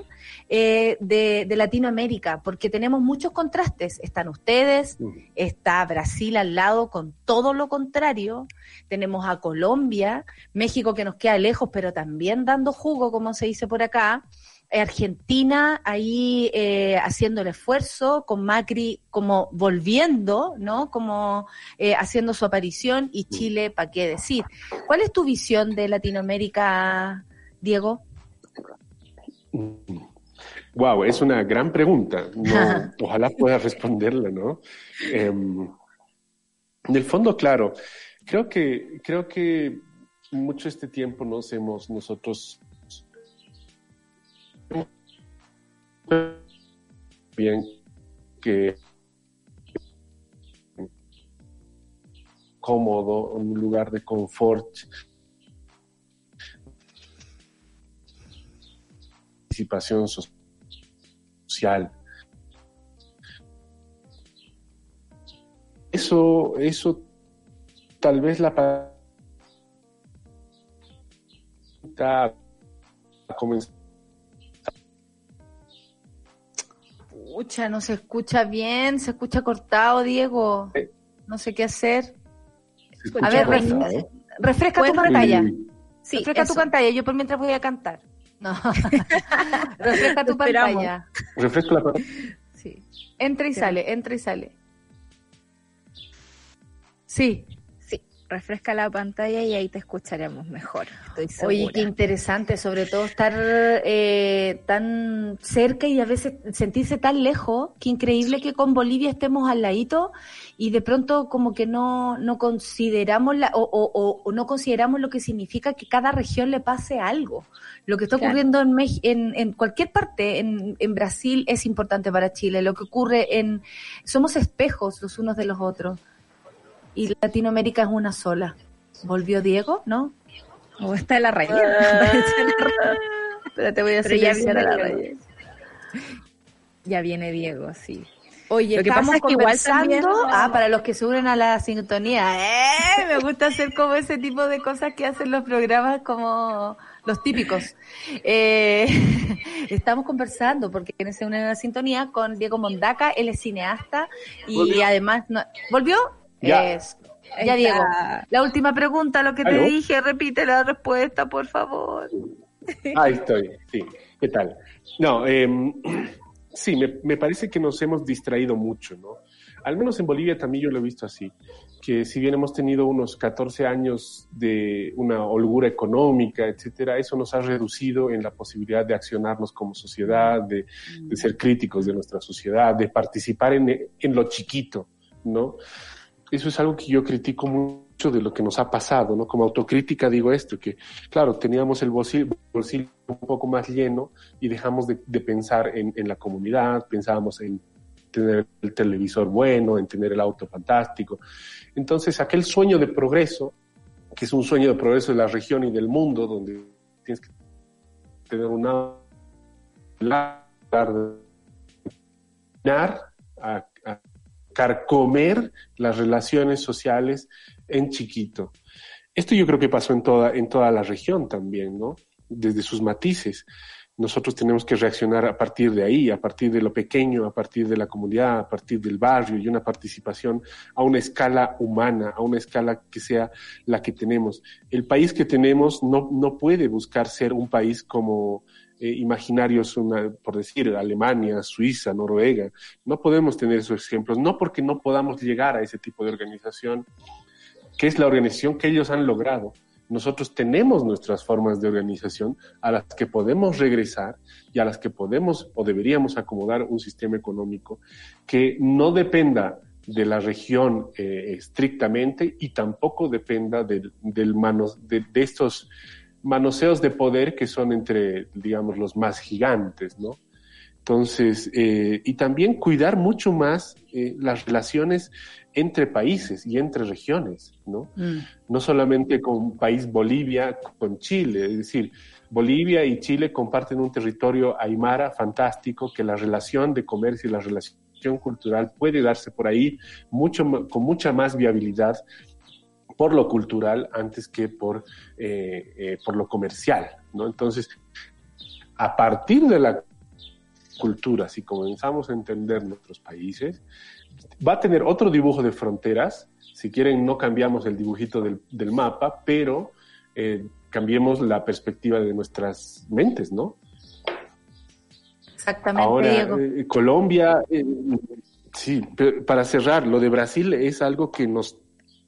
eh, de, Latinoamérica? Porque tenemos muchos contrastes. Están ustedes, está Brasil al lado con todo lo contrario, tenemos a Colombia, México que nos queda lejos pero también dando jugo, como se dice por acá. Argentina ahí eh, haciendo el esfuerzo, con Macri como volviendo, ¿no? Como eh, haciendo su aparición y Chile, ¿para qué decir? ¿Cuál es tu visión de Latinoamérica, Diego? Wow, es una gran pregunta. ojalá pueda responderla, ¿no? Em, En el fondo, claro, creo que, creo que mucho este tiempo nos hemos nosotros bien que cómodo, un lugar de confort, participación social. Eso, eso tal vez la a comenzar Escucha, no se escucha bien, se escucha cortado, Diego. No sé qué hacer. A ver, refresca tu pantalla. Sí, refresca tu pantalla, yo por mientras voy a cantar. No. refresca tu pantalla. Refresca la pantalla. Sí. Entra y sale, entra y sale. Sí refresca la pantalla y ahí te escucharemos mejor. Estoy Oye, qué interesante, sobre todo estar eh, tan cerca y a veces sentirse tan lejos. Qué increíble que con Bolivia estemos al ladito y de pronto como que no, no consideramos la, o, o, o, no consideramos lo que significa que cada región le pase algo. Lo que está ocurriendo en, en, en, cualquier parte, en, en Brasil, es importante para Chile. Lo que ocurre en... Somos espejos los unos de los otros y Latinoamérica es una sola. ¿Volvió Diego? ¿No? ¿O está la raya? Pero te voy a silenciar a la. Ya viene Diego, sí. Oye, Lo que pasa es que igual también, ah, para los que se unen a la sintonía, eh, me gusta hacer como ese tipo de cosas que hacen los programas como los típicos. Eh, estamos conversando porque se unen a la sintonía con Diego Mondaca, él es cineasta y además volvió ya. Ya, Diego. La última pregunta, lo que te dije, repite la respuesta, por favor. Ahí estoy, sí. ¿Qué tal? No, em, sí, me, me, parece que nos hemos distraído mucho, ¿no? Al menos en Bolivia también yo lo he visto así, que si bien hemos tenido unos 14 años de una holgura económica, etcétera, eso nos ha reducido en la posibilidad de accionarnos como sociedad, de, de ser críticos de nuestra sociedad, de participar en, en lo chiquito, ¿no? Eso es algo que yo critico mucho de lo que nos ha pasado, ¿no? Como autocrítica digo esto, que claro, teníamos el bolsillo, un poco más lleno y dejamos de, pensar en, la comunidad, pensábamos en tener el televisor bueno, en tener el auto fantástico. Entonces, aquel sueño de progreso, que es un sueño de progreso de la región y del mundo, donde tienes que tener una a carcomer las relaciones sociales en chiquito. Esto yo creo que pasó en toda, en toda la región también, ¿no? Desde sus matices. Nosotros tenemos que reaccionar a partir de ahí, a partir de lo pequeño, a partir de la comunidad, a partir del barrio y una participación a una escala humana, a una escala que sea la que tenemos. El país que tenemos no, no puede buscar ser un país como eh, imaginarios, por decir, Alemania, Suiza, Noruega. No podemos tener esos ejemplos, no porque no podamos llegar a ese tipo de organización, que es la organización que ellos han logrado. Nosotros tenemos nuestras formas de organización a las que podemos regresar y a las que podemos o deberíamos acomodar un sistema económico que no dependa de la región eh, estrictamente y tampoco dependa del, manos, de estos manoseos de poder que son entre, digamos, los más gigantes, ¿no? Entonces, eh, y también cuidar mucho más eh, las relaciones entre países y entre regiones, ¿no? Mm. No solamente con país Bolivia, con Chile, es decir, Bolivia y Chile comparten un territorio aymara fantástico, que la relación de comercio y la relación cultural puede darse por ahí mucho, con mucha más viabilidad por lo cultural antes que por, eh, eh, por lo comercial, ¿no? Entonces, a partir de la cultura, si comenzamos a entender nuestros países, va a tener otro dibujo de fronteras, si quieren no cambiamos el dibujito del, del mapa, pero eh, cambiemos la perspectiva de nuestras mentes, ¿no? Exactamente, Ahora, Colombia, sí, para cerrar, lo de Brasil es algo que nos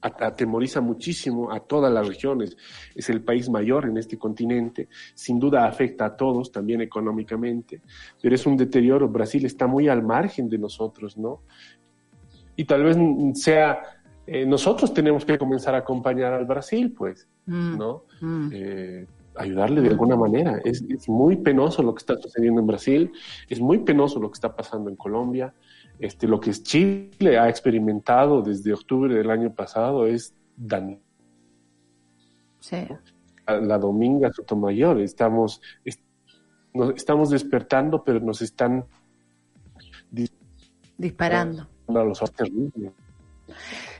atemoriza muchísimo a todas las regiones. Es el país mayor en este continente, sin duda afecta a todos, también económicamente, pero es un deterioro. Brasil está muy al margen de nosotros, ¿no? Y tal vez sea eh, nosotros tenemos que comenzar a acompañar al Brasil, pues, mm, ¿no? Mm. Eh, ayudarle de alguna manera. Es, muy penoso lo que está sucediendo en Brasil, es muy penoso lo que está pasando en Colombia. Este, lo que Chile ha experimentado desde octubre del año pasado es sí. la Dominga Sotomayor. Estamos, estamos despertando, pero nos están disparando. A los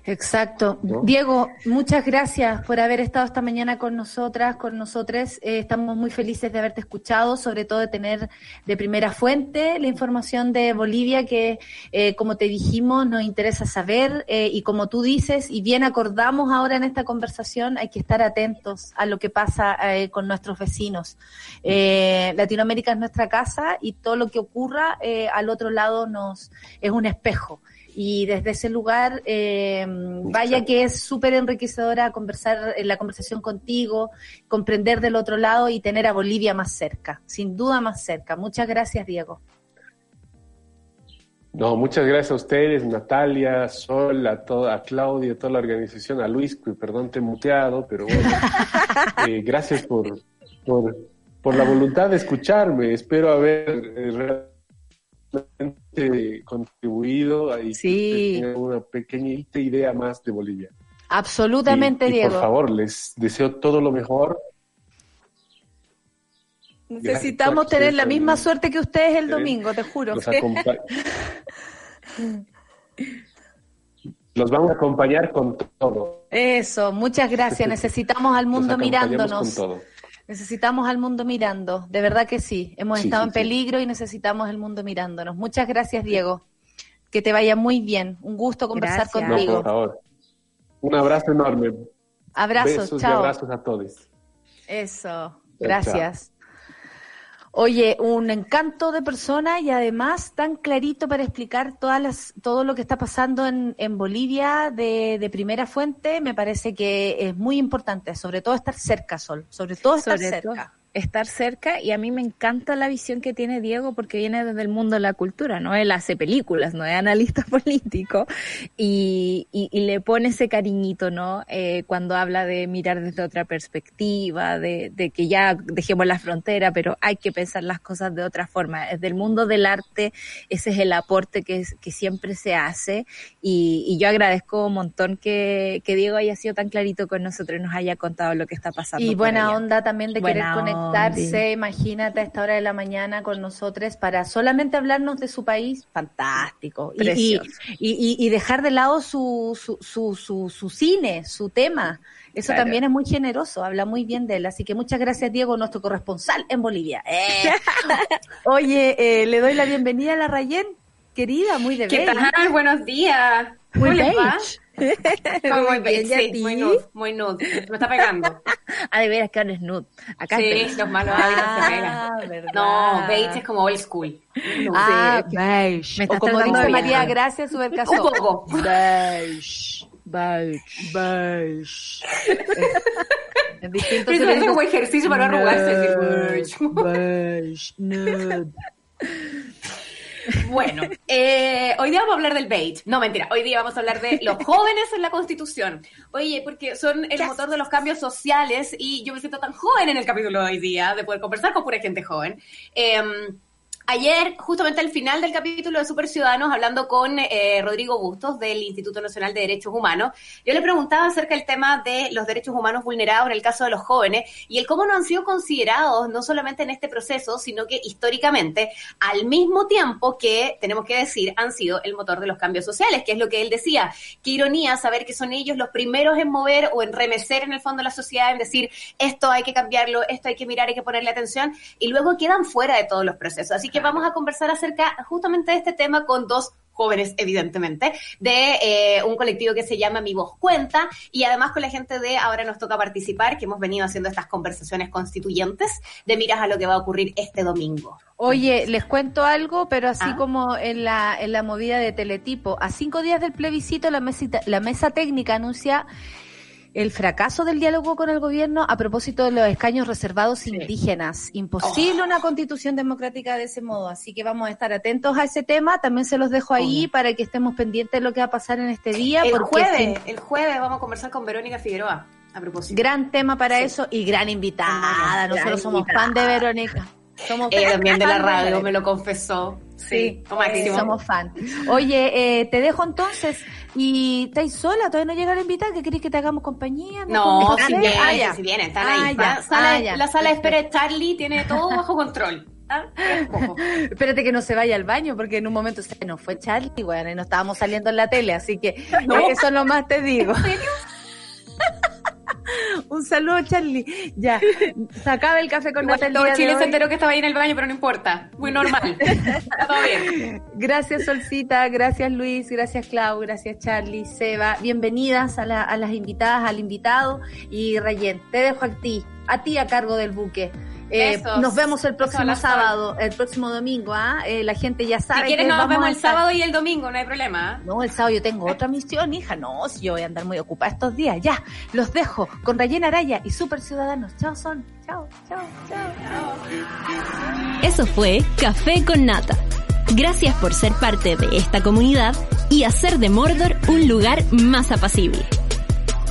Exacto. Diego, muchas gracias por haber estado esta mañana con nosotras, con nosotros. Eh, estamos muy felices de haberte escuchado, sobre todo de tener de primera fuente la información de Bolivia que, eh, como te dijimos, nos interesa saber eh, y como tú dices y bien acordamos ahora en esta conversación, hay que estar atentos a lo que pasa con nuestros vecinos. Latinoamérica es nuestra casa y todo lo que ocurra al otro lado nos es un espejo y desde ese lugar, eh, vaya que es súper enriquecedora conversar en la conversación contigo, comprender del otro lado y tener a Bolivia más cerca, sin duda más cerca. Muchas gracias, Diego. No, muchas gracias a ustedes, Natalia, Sol, a toda, a Claudia, a toda la organización, a Luis, perdón, te he muteado, pero bueno, eh, gracias por, por, por, la voluntad de escucharme. Espero haber eh, contribuido y sí. una pequeñita idea más de Bolivia. Absolutamente, Diego. Por favor, les deseo todo lo mejor. Necesitamos tener la misma suerte que ustedes el domingo, te juro. Los, vamos a acompañar con todo. Eso, muchas gracias. Necesitamos al mundo mirándonos. Necesitamos al mundo mirando, de verdad que sí. Hemos estado en peligro y necesitamos el mundo mirándonos. Muchas gracias, Diego. Que te vaya muy bien. Un gusto conversar contigo. por favor. Un abrazo enorme. Abrazos, chao. abrazos a todos. Eso, gracias. Oye, un encanto de persona y además tan clarito para explicar todas las, todo lo que está pasando en, en Bolivia de, de, primera fuente. Me parece que es muy importante, sobre todo estar cerca, Sol, sobre todo estar cerca estar cerca y a mí me encanta la visión que tiene Diego porque viene desde el mundo de la cultura, ¿no? Él hace películas, no es analista político y, y, le pone ese cariñito, ¿no? Eh, cuando habla de mirar desde otra perspectiva, de, de, que ya dejemos la frontera, pero hay que pensar las cosas de otra forma. Desde el mundo del arte, ese es el aporte que, que siempre se hace y, y yo agradezco un montón que, que, Diego haya sido tan clarito con nosotros y nos haya contado lo que está pasando. Y buena onda también de querer conectar conectarse, imagínate, a esta hora de la mañana con nosotros para solamente hablarnos de su país, fantástico. Y, y, y, dejar de lado su, su, su, su, su cine, su tema. Eso también es muy generoso, habla muy bien de él. Así que muchas gracias, Diego, nuestro corresponsal en Bolivia. Eh. Oye, eh, le doy la bienvenida a la Rayen, querida, muy de ¿Qué tal? Buenos días. Muy bien muy, bien, sí, muy nude, muy nude. Me está pegando. ah, de veras que ahora es nude. Acá sí, los malos ah, se pegan. Verdad. No, beige es como old school. Ah, beige. o como dice María Gracia, su caso. Un poco. Beige. Beige. Beige. es distinto. Pero es como ejercicio para no arrugarse. Beige. Beige. Nude. Bueno, eh, hoy día vamos a hablar del bait. No, mentira. Hoy día vamos a hablar de los jóvenes en la Constitución. Oye, porque son el motor de los cambios sociales y yo me siento tan joven en el capítulo de hoy día de poder conversar con pura gente joven. Eh, Ayer, justamente al final del capítulo de Super Ciudadanos, hablando con eh, Rodrigo Bustos del Instituto Nacional de Derechos Humanos, yo le preguntaba acerca del tema de los derechos humanos vulnerados en el caso de los jóvenes y el cómo no han sido considerados no solamente en este proceso, sino que históricamente, al mismo tiempo que, tenemos que decir, han sido el motor de los cambios sociales, que es lo que él decía. Qué ironía saber que son ellos los primeros en mover o en remecer en el fondo la sociedad, en decir, esto hay que cambiarlo, esto hay que mirar, hay que ponerle atención, y luego quedan fuera de todos los procesos. Así que vamos a conversar acerca justamente de este tema con dos jóvenes, evidentemente, de eh, un colectivo que se llama Mi Voz Cuenta y además con la gente de Ahora nos toca participar, que hemos venido haciendo estas conversaciones constituyentes de miras a lo que va a ocurrir este domingo. Oye, les cuento algo, pero así ah. como en la, en la movida de teletipo, a cinco días del plebiscito la, mesita, la mesa técnica anuncia el fracaso del diálogo con el gobierno a propósito de los escaños reservados indígenas. Imposible una constitución democrática de ese modo, así que vamos a estar atentos a ese tema. También se los dejo ahí para que estemos pendientes de lo que va a pasar en este día. El jueves, el jueves vamos a conversar con Verónica Figueroa. A propósito. Gran tema para eso y gran invitada. Nosotros somos fan de Verónica. Somos Ella también de la radio, me lo confesó. Sí, lo máximo. somos fan. Oye, eh, te dejo entonces. ¿Y estáis sola? ¿Todavía no llega la invitada? ¿Qué querés que te hagamos compañía? No, ¿Con- si Ah, vienen, ya. si vienen, están Ah, ahí. ya, La sala, ah, ya. la sala de espera de Charlie tiene todo bajo control. ¿ah? Espérate que no se vaya al baño porque en un momento se nos fue Charlie, bueno, y no estábamos saliendo en la tele, así que No. eso nomás te digo. Un saludo, Charlie. Ya, se acaba el café con Igual Natalia. todo Chile se enteró que estaba ahí en el baño, pero no importa. Muy normal. Está todo bien. Gracias, Solcita. Gracias, Luis. Gracias, Clau. Gracias, Charlie, Seba. Bienvenidas a, la- a las invitadas, al invitado. Y Rayen, te dejo a ti, a ti a cargo del buque. Eh, nos vemos el próximo sábado, el próximo domingo. ¿ah? Eh, la gente ya sabe Si quieres, que nos vamos vemos el sábado y el domingo, no hay problema. No, el sábado yo tengo otra misión, hija. No, si yo voy a andar muy ocupada estos días. Ya, los dejo con Rayen Araya y Super Ciudadanos. Chao, son. Chao, chao, chao. Eso fue Café con Nata. Gracias por ser parte de esta comunidad y hacer de Mordor un lugar más apacible.